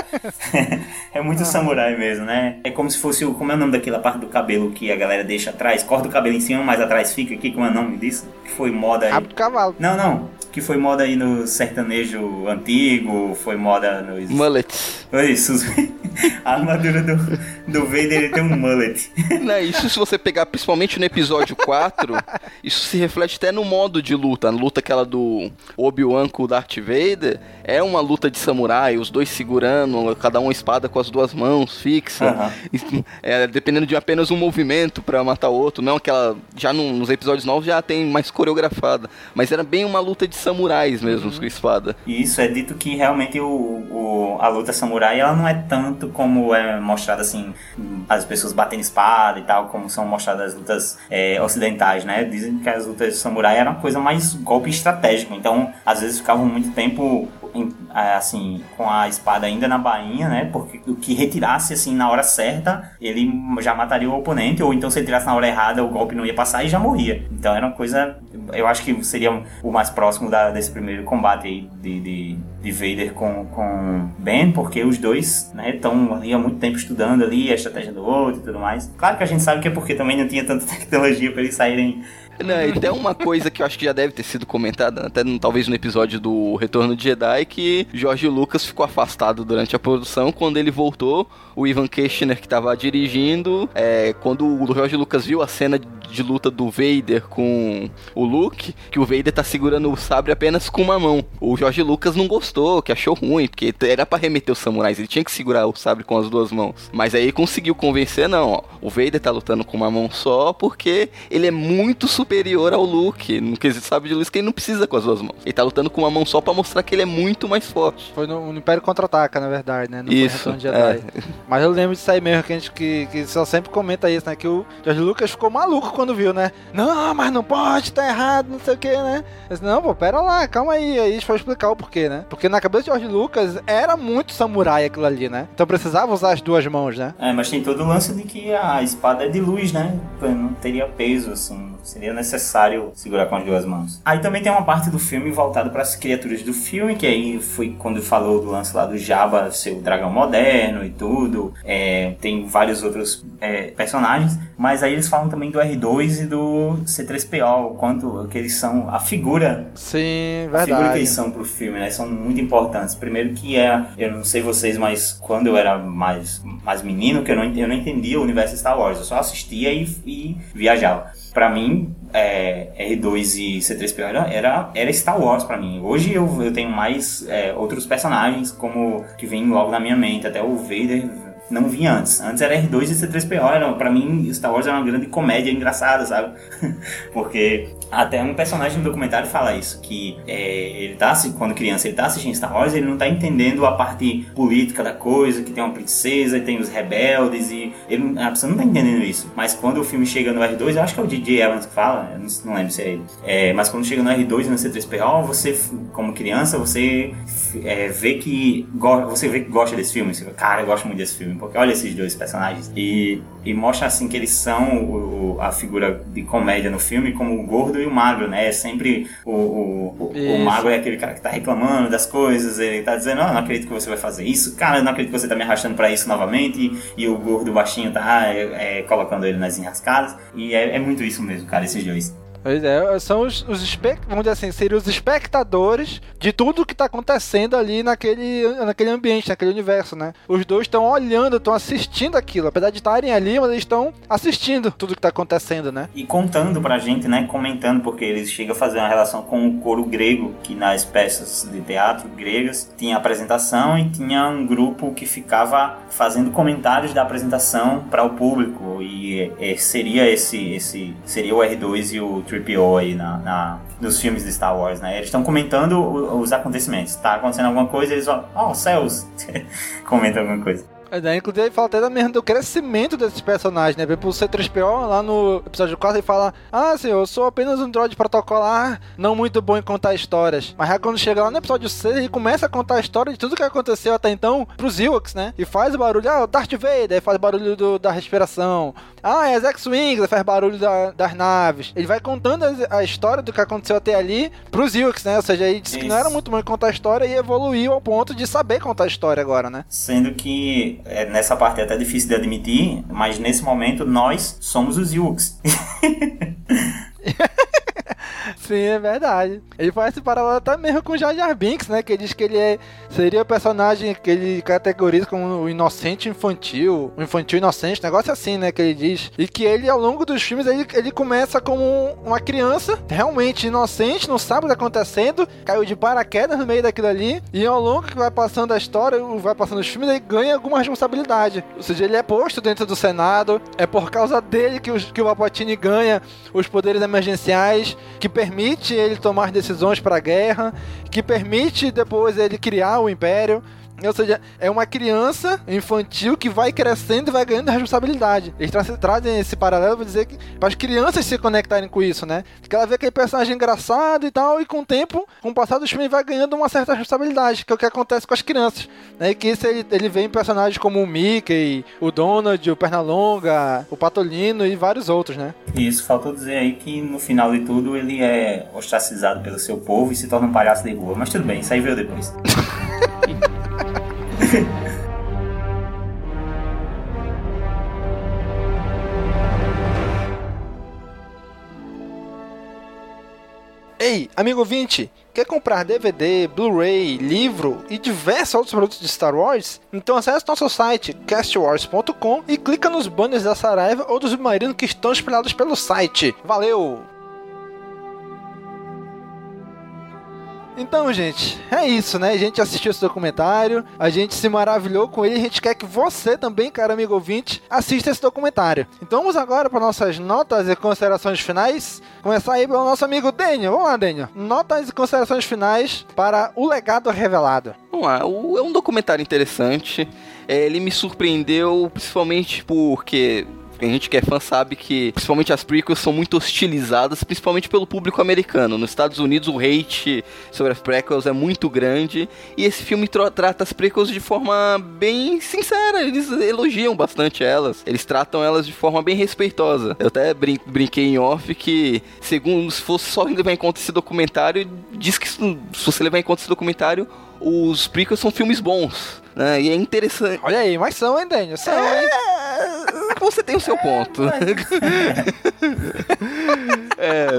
é muito ah. samurai mesmo, né? É como se fosse o. Como é o nome daquela parte do cabelo que a galera deixa atrás? Corta o cabelo em cima, mas atrás fica aqui. Como é o nome disso? Que foi moda aí. Rabo do cavalo. Não, não que foi moda aí no sertanejo antigo, foi moda nos. Mullet. Isso. A armadura do, do Vader ele tem um mullet. Não, isso se você pegar principalmente no episódio 4, isso se reflete até no modo de luta. A luta aquela do Obi-Wan com o Darth Vader é uma luta de samurai, os dois segurando, cada um espada com as duas mãos fixa. Uhum. É, dependendo de apenas um movimento para matar o outro. Não aquela. Já no, nos episódios novos já tem mais coreografada. Mas era bem uma luta de samurais mesmo, uhum. com espada. Isso é dito que realmente o, o, a luta samurai ela não é tanto como é mostrada assim, as pessoas batendo espada e tal, como são mostradas as lutas é, ocidentais, né? Dizem que as lutas de samurai eram uma coisa mais golpe estratégico, então às vezes ficavam muito tempo é, assim, com a espada ainda na bainha, né? Porque o que retirasse assim na hora certa, ele já mataria o oponente, ou então se ele tirasse na hora errada, o golpe não ia passar e já morria. Então era uma coisa, eu acho que seria o mais próximo da, desse primeiro combate aí de, de, de Vader com, com Ben, porque os dois, né, estão ali há muito tempo estudando ali a estratégia do outro e tudo mais. Claro que a gente sabe que é porque também não tinha tanta tecnologia para eles saírem não, e tem uma coisa que eu acho que já deve ter sido comentada, até talvez no episódio do Retorno de Jedi, que George Lucas ficou afastado durante a produção. Quando ele voltou, o Ivan Keshner, que estava dirigindo, é, quando o George Lucas viu a cena de luta do Vader com o Luke, que o Vader tá segurando o sabre apenas com uma mão. O George Lucas não gostou, que achou ruim, porque era para remeter os samurais, ele tinha que segurar o sabre com as duas mãos. Mas aí conseguiu convencer, não, ó, o Vader tá lutando com uma mão só porque ele é muito superior ao Luke, no quesito sabe de luz que ele não precisa com as duas mãos. Ele tá lutando com uma mão só para mostrar que ele é muito mais forte. Foi no, no Império Contra-Ataca, na verdade, né? Não isso, de Jedi. É. Mas eu lembro disso aí mesmo, que a gente que, que só sempre comenta isso, né? Que o George Lucas ficou maluco quando viu, né? Não, mas não pode, tá errado, não sei o que, né? Eu disse, não, pô, pera lá, calma aí. Aí foi explicar o porquê, né? Porque na cabeça de George Lucas era muito samurai aquilo ali, né? Então precisava usar as duas mãos, né? É, mas tem todo o lance de que a espada é de luz, né? Não teria peso, assim Seria necessário segurar com as duas mãos. Aí também tem uma parte do filme voltada para as criaturas do filme, que aí foi quando falou do lance lá do Jabba ser o dragão moderno e tudo. É, tem vários outros é, personagens, mas aí eles falam também do R2 e do C3PO, o quanto que eles são a figura. Sim, A verdade. figura que eles são pro filme, né? São muito importantes. Primeiro que é, eu não sei vocês, mas quando eu era mais, mais menino, que eu não, eu não entendia o universo Star Wars, eu só assistia e, e viajava. Pra mim, é, R2 e C3PO era, era, Star Wars pra mim. Hoje eu, eu tenho mais é, outros personagens como que vêm logo na minha mente, até o Vader não vinha antes. Antes era R2 e C3PO, era, pra mim Star Wars era uma grande comédia engraçada, sabe? Porque até um personagem no documentário fala isso, que é, ele tá, quando criança, ele tá assistindo Star Wars, ele não tá entendendo a parte política da coisa, que tem uma princesa, e tem os rebeldes, e ele, a pessoa não tá entendendo isso. Mas quando o filme chega no R2, eu acho que é o DJ Evans que fala, não, não lembro se é ele. É, mas quando chega no R2 e no C3PO, você, como criança, você é, vê que você vê que gosta desse filme. Você fala, cara, eu gosto muito desse filme, porque olha esses dois personagens. E, e mostra assim que eles são o- o- a figura de comédia no filme como o gordo e o magro, né? É sempre o, o, o, magro é aquele cara que tá reclamando das coisas, ele tá dizendo, eu não acredito que você vai fazer isso, cara, não acredito que você tá me arrastando pra isso novamente, e, e o gordo baixinho tá é, é, colocando ele nas enrascadas, e é, é muito isso mesmo, cara, esses dois. Pois é, são os, os vamos dizer assim, seriam os espectadores de tudo que tá acontecendo ali naquele, naquele ambiente, naquele universo, né? Os dois estão olhando, estão assistindo aquilo. Apesar de estarem ali, mas eles estão assistindo tudo que tá acontecendo, né? E contando pra gente, né, comentando, porque eles chegam a fazer uma relação com o coro grego, que nas peças de teatro gregas tinha apresentação e tinha um grupo que ficava fazendo comentários da apresentação para o público e é, seria esse esse seria o R2 e o 3PO aí na, na nos filmes de Star Wars, né? Eles estão comentando os acontecimentos. Tá acontecendo alguma coisa, eles vão, oh, céus, comentam alguma coisa. É, né? Inclusive, ele fala até da mesmo do crescimento desses personagens, né? Por exemplo, o C3PO, lá no episódio 4, ele fala: Ah, senhor, eu sou apenas um droid protocolar, não muito bom em contar histórias. Mas aí quando chega lá no episódio 6, ele começa a contar a história de tudo que aconteceu até então pros Ewoks, né? E faz o barulho, ah, o Darth Vader, faz barulho do- da respiração. Ah, é as X-Wings, faz barulho da- das naves. Ele vai contando a, a história do que aconteceu até ali pros Ewoks, né? Ou seja, ele disse que não Isso. era muito bom em contar a história e evoluiu ao ponto de saber contar a história agora, né? Sendo que é, nessa parte é até difícil de admitir, mas nesse momento nós somos os Yukes. Sim, é verdade. Ele faz esse paralelo até mesmo com o Jar Jar Binks, né? Que ele diz que ele é, seria o personagem que ele categoriza como o inocente infantil, o infantil inocente, negócio assim, né? Que ele diz. E que ele, ao longo dos filmes, ele, ele começa como uma criança realmente inocente, não sabe o que tá acontecendo, caiu de paraquedas no meio daquilo ali, e ao longo que vai passando a história, vai passando os filmes, ele ganha alguma responsabilidade. Ou seja, ele é posto dentro do Senado, é por causa dele que, os, que o Palpatine ganha os poderes emergenciais, que permite ele tomar decisões para a guerra, que permite depois ele criar o império. Ou seja, é uma criança infantil que vai crescendo e vai ganhando responsabilidade. Eles tra trazem esse paralelo para dizer que para as crianças se conectarem com isso, né? Que ela vê aquele personagem engraçado e tal, e com o tempo, com o passar dos filmes, vai ganhando uma certa responsabilidade, que é o que acontece com as crianças. Né? E que isso ele, ele vê em personagens como o Mickey, o Donald, o Pernalonga, o Patolino e vários outros, né? E isso faltou dizer aí que no final de tudo ele é ostracizado pelo seu povo e se torna um palhaço de rua. Mas tudo bem, isso aí veio depois. Ei, amigo ouvinte, quer comprar DVD, Blu-ray, livro e diversos outros produtos de Star Wars? Então acesse nosso site castwars.com e clica nos banners da Saraiva ou do Submarino que estão espalhados pelo site. Valeu! Então, gente, é isso, né? A gente assistiu esse documentário, a gente se maravilhou com ele, a gente quer que você também, cara amigo ouvinte, assista esse documentário. Então vamos agora para nossas notas e considerações finais. Começar aí pelo nosso amigo Daniel. Vamos lá, Daniel. Notas e considerações finais para O Legado Revelado. Vamos lá, é um documentário interessante. É, ele me surpreendeu principalmente porque A gente que é fã sabe que, principalmente as prequels, são muito hostilizadas, principalmente pelo público americano. Nos Estados Unidos, o hate sobre as prequels é muito grande. E esse filme tra trata as prequels de forma bem sincera. Eles elogiam bastante elas. Eles tratam elas de forma bem respeitosa. Eu até brin brinquei em off que, segundo, se fosse só levar em conta esse documentário, diz que se você levar em conta esse documentário, os prequels são filmes bons. Né? E é interessante. Olha aí, mas são, hein, Daniel? São, é... hein? Você tem o seu ponto. é,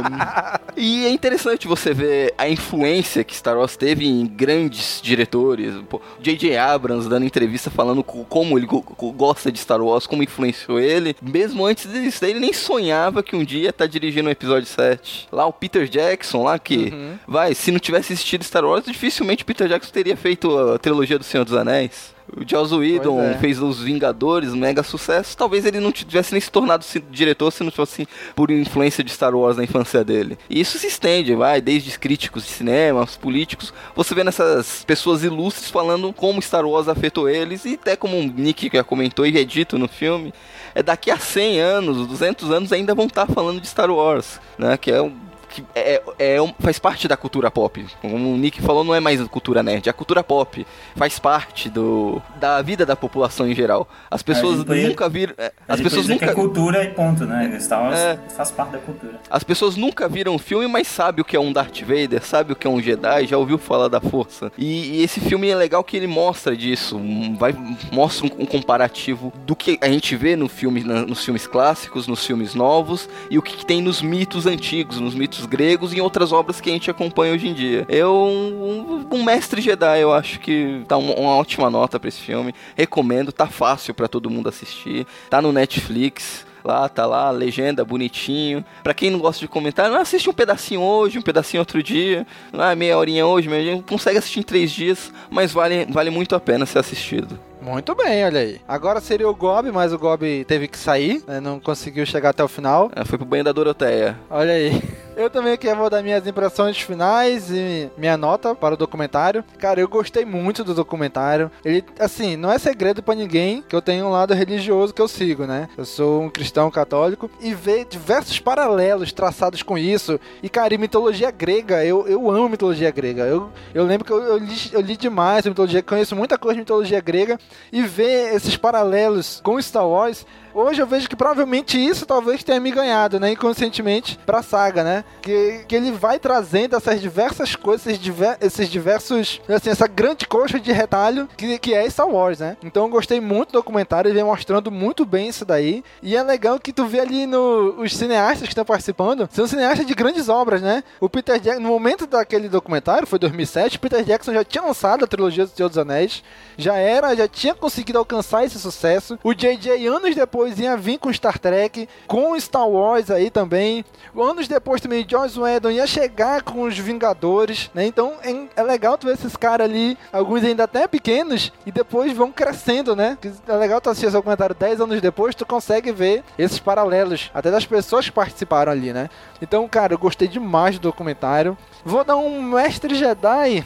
e é interessante você ver a influência que Star Wars teve em grandes diretores. J.J. Abrams dando entrevista falando como ele gosta de Star Wars, como influenciou ele. Mesmo antes disso, ele nem sonhava que um dia tá dirigindo o episódio 7. Lá o Peter Jackson, lá que, uhum. vai, se não tivesse assistido Star Wars, dificilmente Peter Jackson teria feito a trilogia do Senhor dos Anéis. O Joss Whedon é. fez Os Vingadores, um mega sucesso. Talvez ele não tivesse nem se tornado diretor se não fosse por influência de Star Wars na infância dele. E isso se estende, vai, desde críticos de cinema, os políticos. Você vê nessas pessoas ilustres falando como Star Wars afetou eles. E até como o Nick já comentou e é dito no filme, é daqui a 100 anos, 200 anos ainda vão estar falando de Star Wars, né? Que é um que é, é, é faz parte da cultura pop. Como o Nick falou, não é mais cultura nerd, é a cultura pop. Faz parte do, da vida da população em geral. As pessoas nunca viram. É, as pessoas nunca. É cultura e ponto, né? Star Wars é, faz parte da cultura. As pessoas nunca viram o filme, mas sabe o que é um Darth Vader, sabe o que é um Jedi, já ouviu falar da força. E, e esse filme é legal que ele mostra disso. Vai, mostra um, um comparativo do que a gente vê no filme, na, nos filmes clássicos, nos filmes novos, e o que, que tem nos mitos antigos, nos mitos gregos e em outras obras que a gente acompanha hoje em dia. Eu, um, um mestre Jedi, eu acho que dá uma, uma ótima nota para esse filme. Recomendo, tá fácil para todo mundo assistir. Tá no Netflix lá, tá lá, legenda, bonitinho. Pra quem não gosta de comentar, não assiste um pedacinho hoje, um pedacinho outro dia, ah, meia horinha hoje, meia consegue assistir em três dias, mas vale, vale muito a pena ser assistido. Muito bem, olha aí. Agora seria o Gob, mas o Gob teve que sair, né, não conseguiu chegar até o final. É, foi pro banho da Doroteia. Olha aí. Eu também aqui vou dar minhas impressões finais e minha nota para o documentário. Cara, eu gostei muito do documentário. Ele, assim, não é segredo para ninguém que eu tenho um lado religioso que eu sigo, né? Eu sou um cristão católico e ver diversos paralelos traçados com isso. E, cara, e mitologia grega, eu, eu amo mitologia grega. Eu, eu lembro que eu, eu, li, eu li demais mitologia, conheço muita coisa de mitologia grega e ver esses paralelos com Star Wars hoje eu vejo que provavelmente isso talvez tenha me ganhado, né, inconscientemente pra saga, né? Que, que ele vai trazendo essas diversas coisas, esses, diver, esses diversos, assim, essa grande coxa de retalho que, que é Star Wars, né? Então eu gostei muito do documentário, ele vem mostrando muito bem isso daí. E é legal que tu vê ali no, os cineastas que estão participando, são cineastas de grandes obras, né? O Peter Jackson, no momento daquele documentário, foi 2007, Peter Jackson já tinha lançado a trilogia do Senhor dos Anéis, já era, já tinha conseguido alcançar esse sucesso. O JJ, anos depois, ia vir com Star Trek, com Star Wars aí também. Anos depois também, Joss Whedon ia chegar com os Vingadores, né? Então é, é legal tu ver esses caras ali, alguns ainda até pequenos, e depois vão crescendo, né? É legal tu assistir esse documentário 10 anos depois, tu consegue ver esses paralelos, até das pessoas que participaram ali, né? Então, cara, eu gostei demais do documentário. Vou dar um Mestre Jedi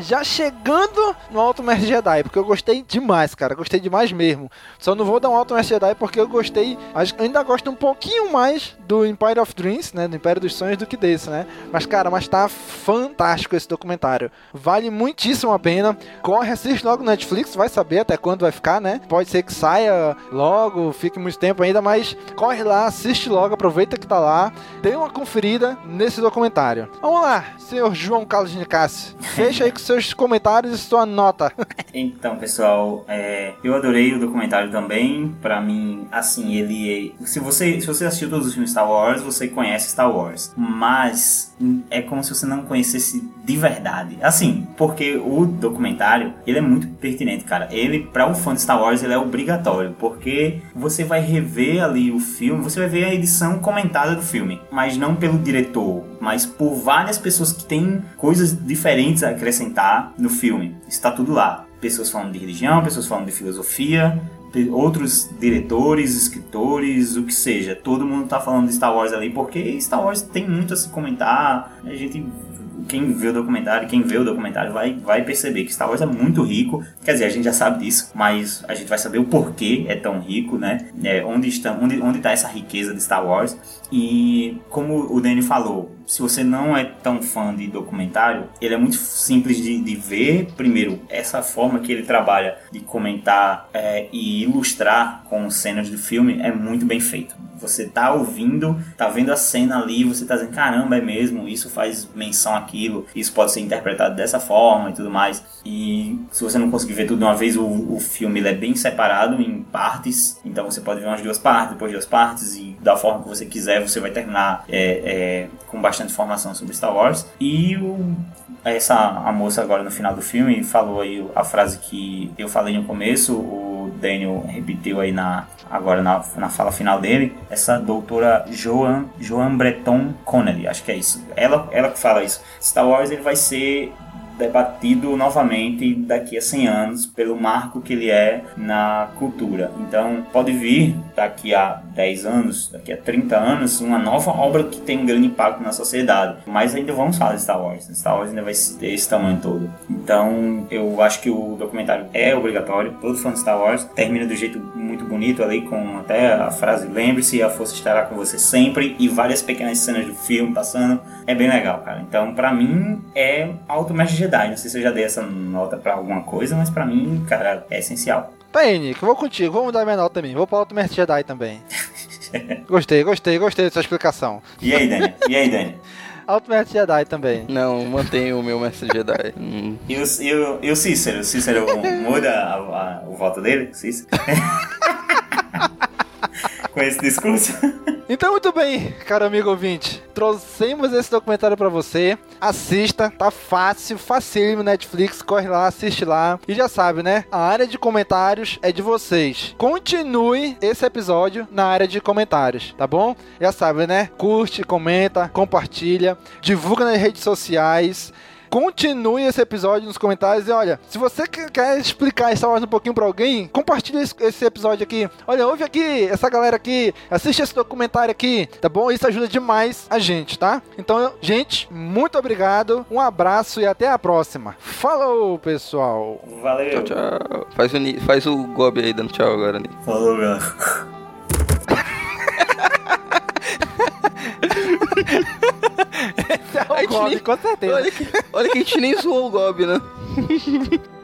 já chegando no Alto Mestre Jedi, porque eu gostei demais, cara. Gostei demais mesmo. Só não vou dar um Alto Mestre Jedi porque eu gostei. Ainda gosto um pouquinho mais do Empire of Dreams, né? Do Império dos Sonhos do que desse, né? Mas, cara, mas tá fantástico esse documentário. Vale muitíssimo a pena. Corre, assiste logo no Netflix, vai saber até quando vai ficar, né? Pode ser que saia logo, fique muito tempo ainda, mas corre lá, assiste logo, aproveita que tá lá. Dê uma conferida nesse documentário. Vamos lá, senhor João Carlos de Cássio. Fecha aí com seus comentários e sua nota. então, pessoal, é, eu adorei o documentário também. Para mim, assim, ele. É, se você, se você assistiu todos os filmes Star Wars, você conhece Star Wars. Mas é como se você não conhecesse de verdade. Assim, porque o documentário, ele é muito pertinente, cara. Ele, para um fã de Star Wars, ele é obrigatório. Porque você vai rever ali o filme, você vai ver a edição comentada do filme. Mas não pelo diretor, mas por várias pessoas que têm coisas diferentes a acrescentar no filme. Está tudo lá. Pessoas falando de religião, pessoas falando de filosofia, outros diretores, escritores, o que seja. Todo mundo está falando de Star Wars ali, porque Star Wars tem muito a se comentar. A gente quem vê o documentário, quem vê o documentário vai, vai perceber que Star Wars é muito rico. Quer dizer, a gente já sabe disso, mas a gente vai saber o porquê é tão rico, né? É, onde está onde, onde tá essa riqueza de Star Wars. E como o Danny falou, se você não é tão fã de documentário, ele é muito simples de, de ver. Primeiro, essa forma que ele trabalha de comentar é, e ilustrar com cenas do filme é muito bem feito. Você tá ouvindo, tá vendo a cena ali, você tá dizendo, caramba, é mesmo, isso faz menção àquilo, isso pode ser interpretado dessa forma e tudo mais. E se você não conseguir ver tudo de uma vez, o, o filme é bem separado em partes, então você pode ver umas duas partes, depois duas partes, e da forma que você quiser, você vai terminar é, é, com bastante informação sobre Star Wars. E o, essa a moça agora no final do filme falou aí a frase que eu falei no começo, o Daniel repetiu aí na agora na, na fala final dele, essa doutora Joan, Joan Breton Connelly, acho que é isso. Ela, ela que fala isso. Star Wars ele vai ser debatido novamente daqui a 100 anos pelo marco que ele é na cultura. Então, pode vir daqui a 10 anos, daqui a 30 anos, uma nova obra que tem um grande impacto na sociedade. Mas ainda vamos falar de Star Wars. Star Wars ainda vai ter esse tamanho todo. Então, eu acho que o documentário é obrigatório. Todo fã de Star Wars termina do jeito muito bonito ali, com até a frase lembre-se, a força estará com você sempre e várias pequenas cenas do filme passando. É bem legal, cara. Então, pra mim, é Alto Mestre Jedi. Não sei se eu já dei essa nota pra alguma coisa, mas pra mim, cara, é essencial. Tá aí, Nick, vou contigo, vou mudar minha nota também. Vou pra Alto Mestre Jedi também. gostei, gostei, gostei da sua explicação. E aí, Dani? E aí, Dani? Alto Mestre Jedi também. Não, mantenho o meu Mestre Jedi. hum. E o, e, o, e o Cícero? O Cícero muda a, a, o voto dele? Cícero? Com esse discurso? Então, muito bem, caro amigo ouvinte. Trouxemos esse documentário pra você. Assista, tá fácil, facílimo Netflix. Corre lá, assiste lá. E já sabe, né? A área de comentários é de vocês. Continue esse episódio na área de comentários, tá bom? Já sabe, né? Curte, comenta, compartilha, divulga nas redes sociais. Continue esse episódio nos comentários e olha, se você que- quer explicar Star Wars um pouquinho pra alguém, compartilha esse, episódio aqui. Olha, ouve aqui, essa galera aqui, assiste esse documentário aqui, tá bom? Isso ajuda demais a gente, tá? Então, gente, muito obrigado, um abraço e até a próxima. Falou, pessoal! Valeu! Tchau, tchau. Faz o, faz o Gob aí dando tchau agora, Nick. Falou, galera. Esse é o Gob, nem- com certeza. Olha que, olha que a gente nem zoou o Gob, né?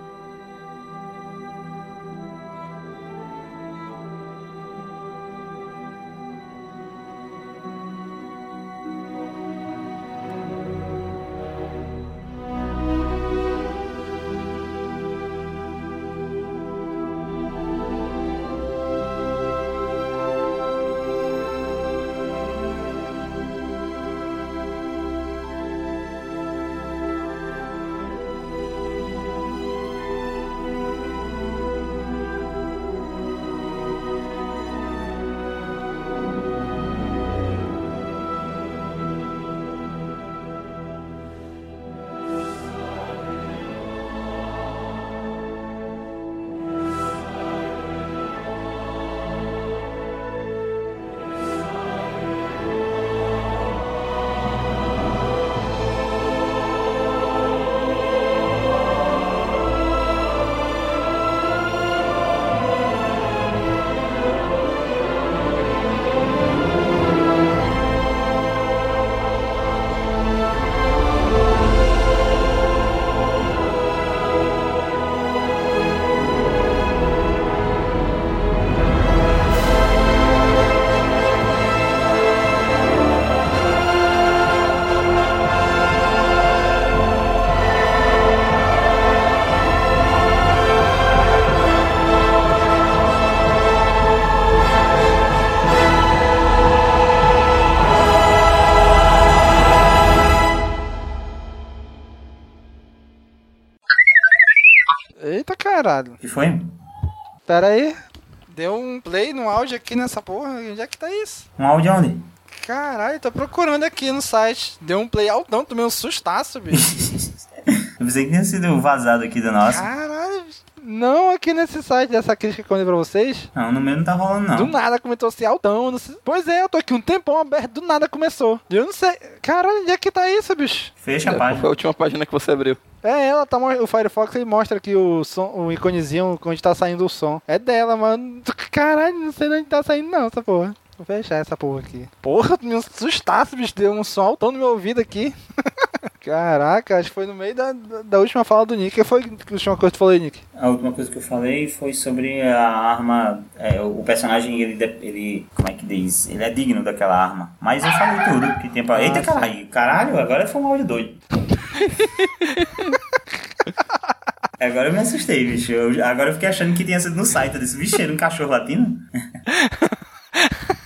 caralho. que foi? Pera aí. Deu um play no áudio aqui nessa porra. Onde é que tá isso? Um áudio onde? Caralho, tô procurando aqui no site. Deu um play altão, tomei um sustaço, bicho. Eu pensei que tinha sido vazado aqui do nosso. Caralho, Não aqui nesse site dessa crítica que eu mandei pra vocês. Não, no meu não tá rolando, não. Do nada começou assim, altão. não sei- Pois é, eu tô aqui um tempão aberto, do nada começou. Eu não sei. Caralho, onde é que tá isso, bicho? Fecha a Qual página. foi a última página que você abriu? É ela, tá, o Firefox ele mostra aqui o som, o iconezinho onde tá saindo o som. É dela, mano. Caralho, não sei de onde tá saindo não, essa porra. Vou fechar essa porra aqui. Porra, tu me assustasse, bicho. Deu um som altão no meu ouvido aqui. Caraca, acho que foi no meio da, da, última fala do Nick. Que foi a última coisa que tu falou aí, Nick? A última coisa que eu falei foi sobre a arma. é, o personagem, ele, ele. Como é que diz? Ele é digno daquela arma. Mas eu falei tudo que tem pra. Eita caralho, caralho, agora foi um áudio doido. Agora eu me assustei, bicho. Eu- agora eu fiquei achando que tinha sido no site. Eu disse, vixe, era um cachorro latino?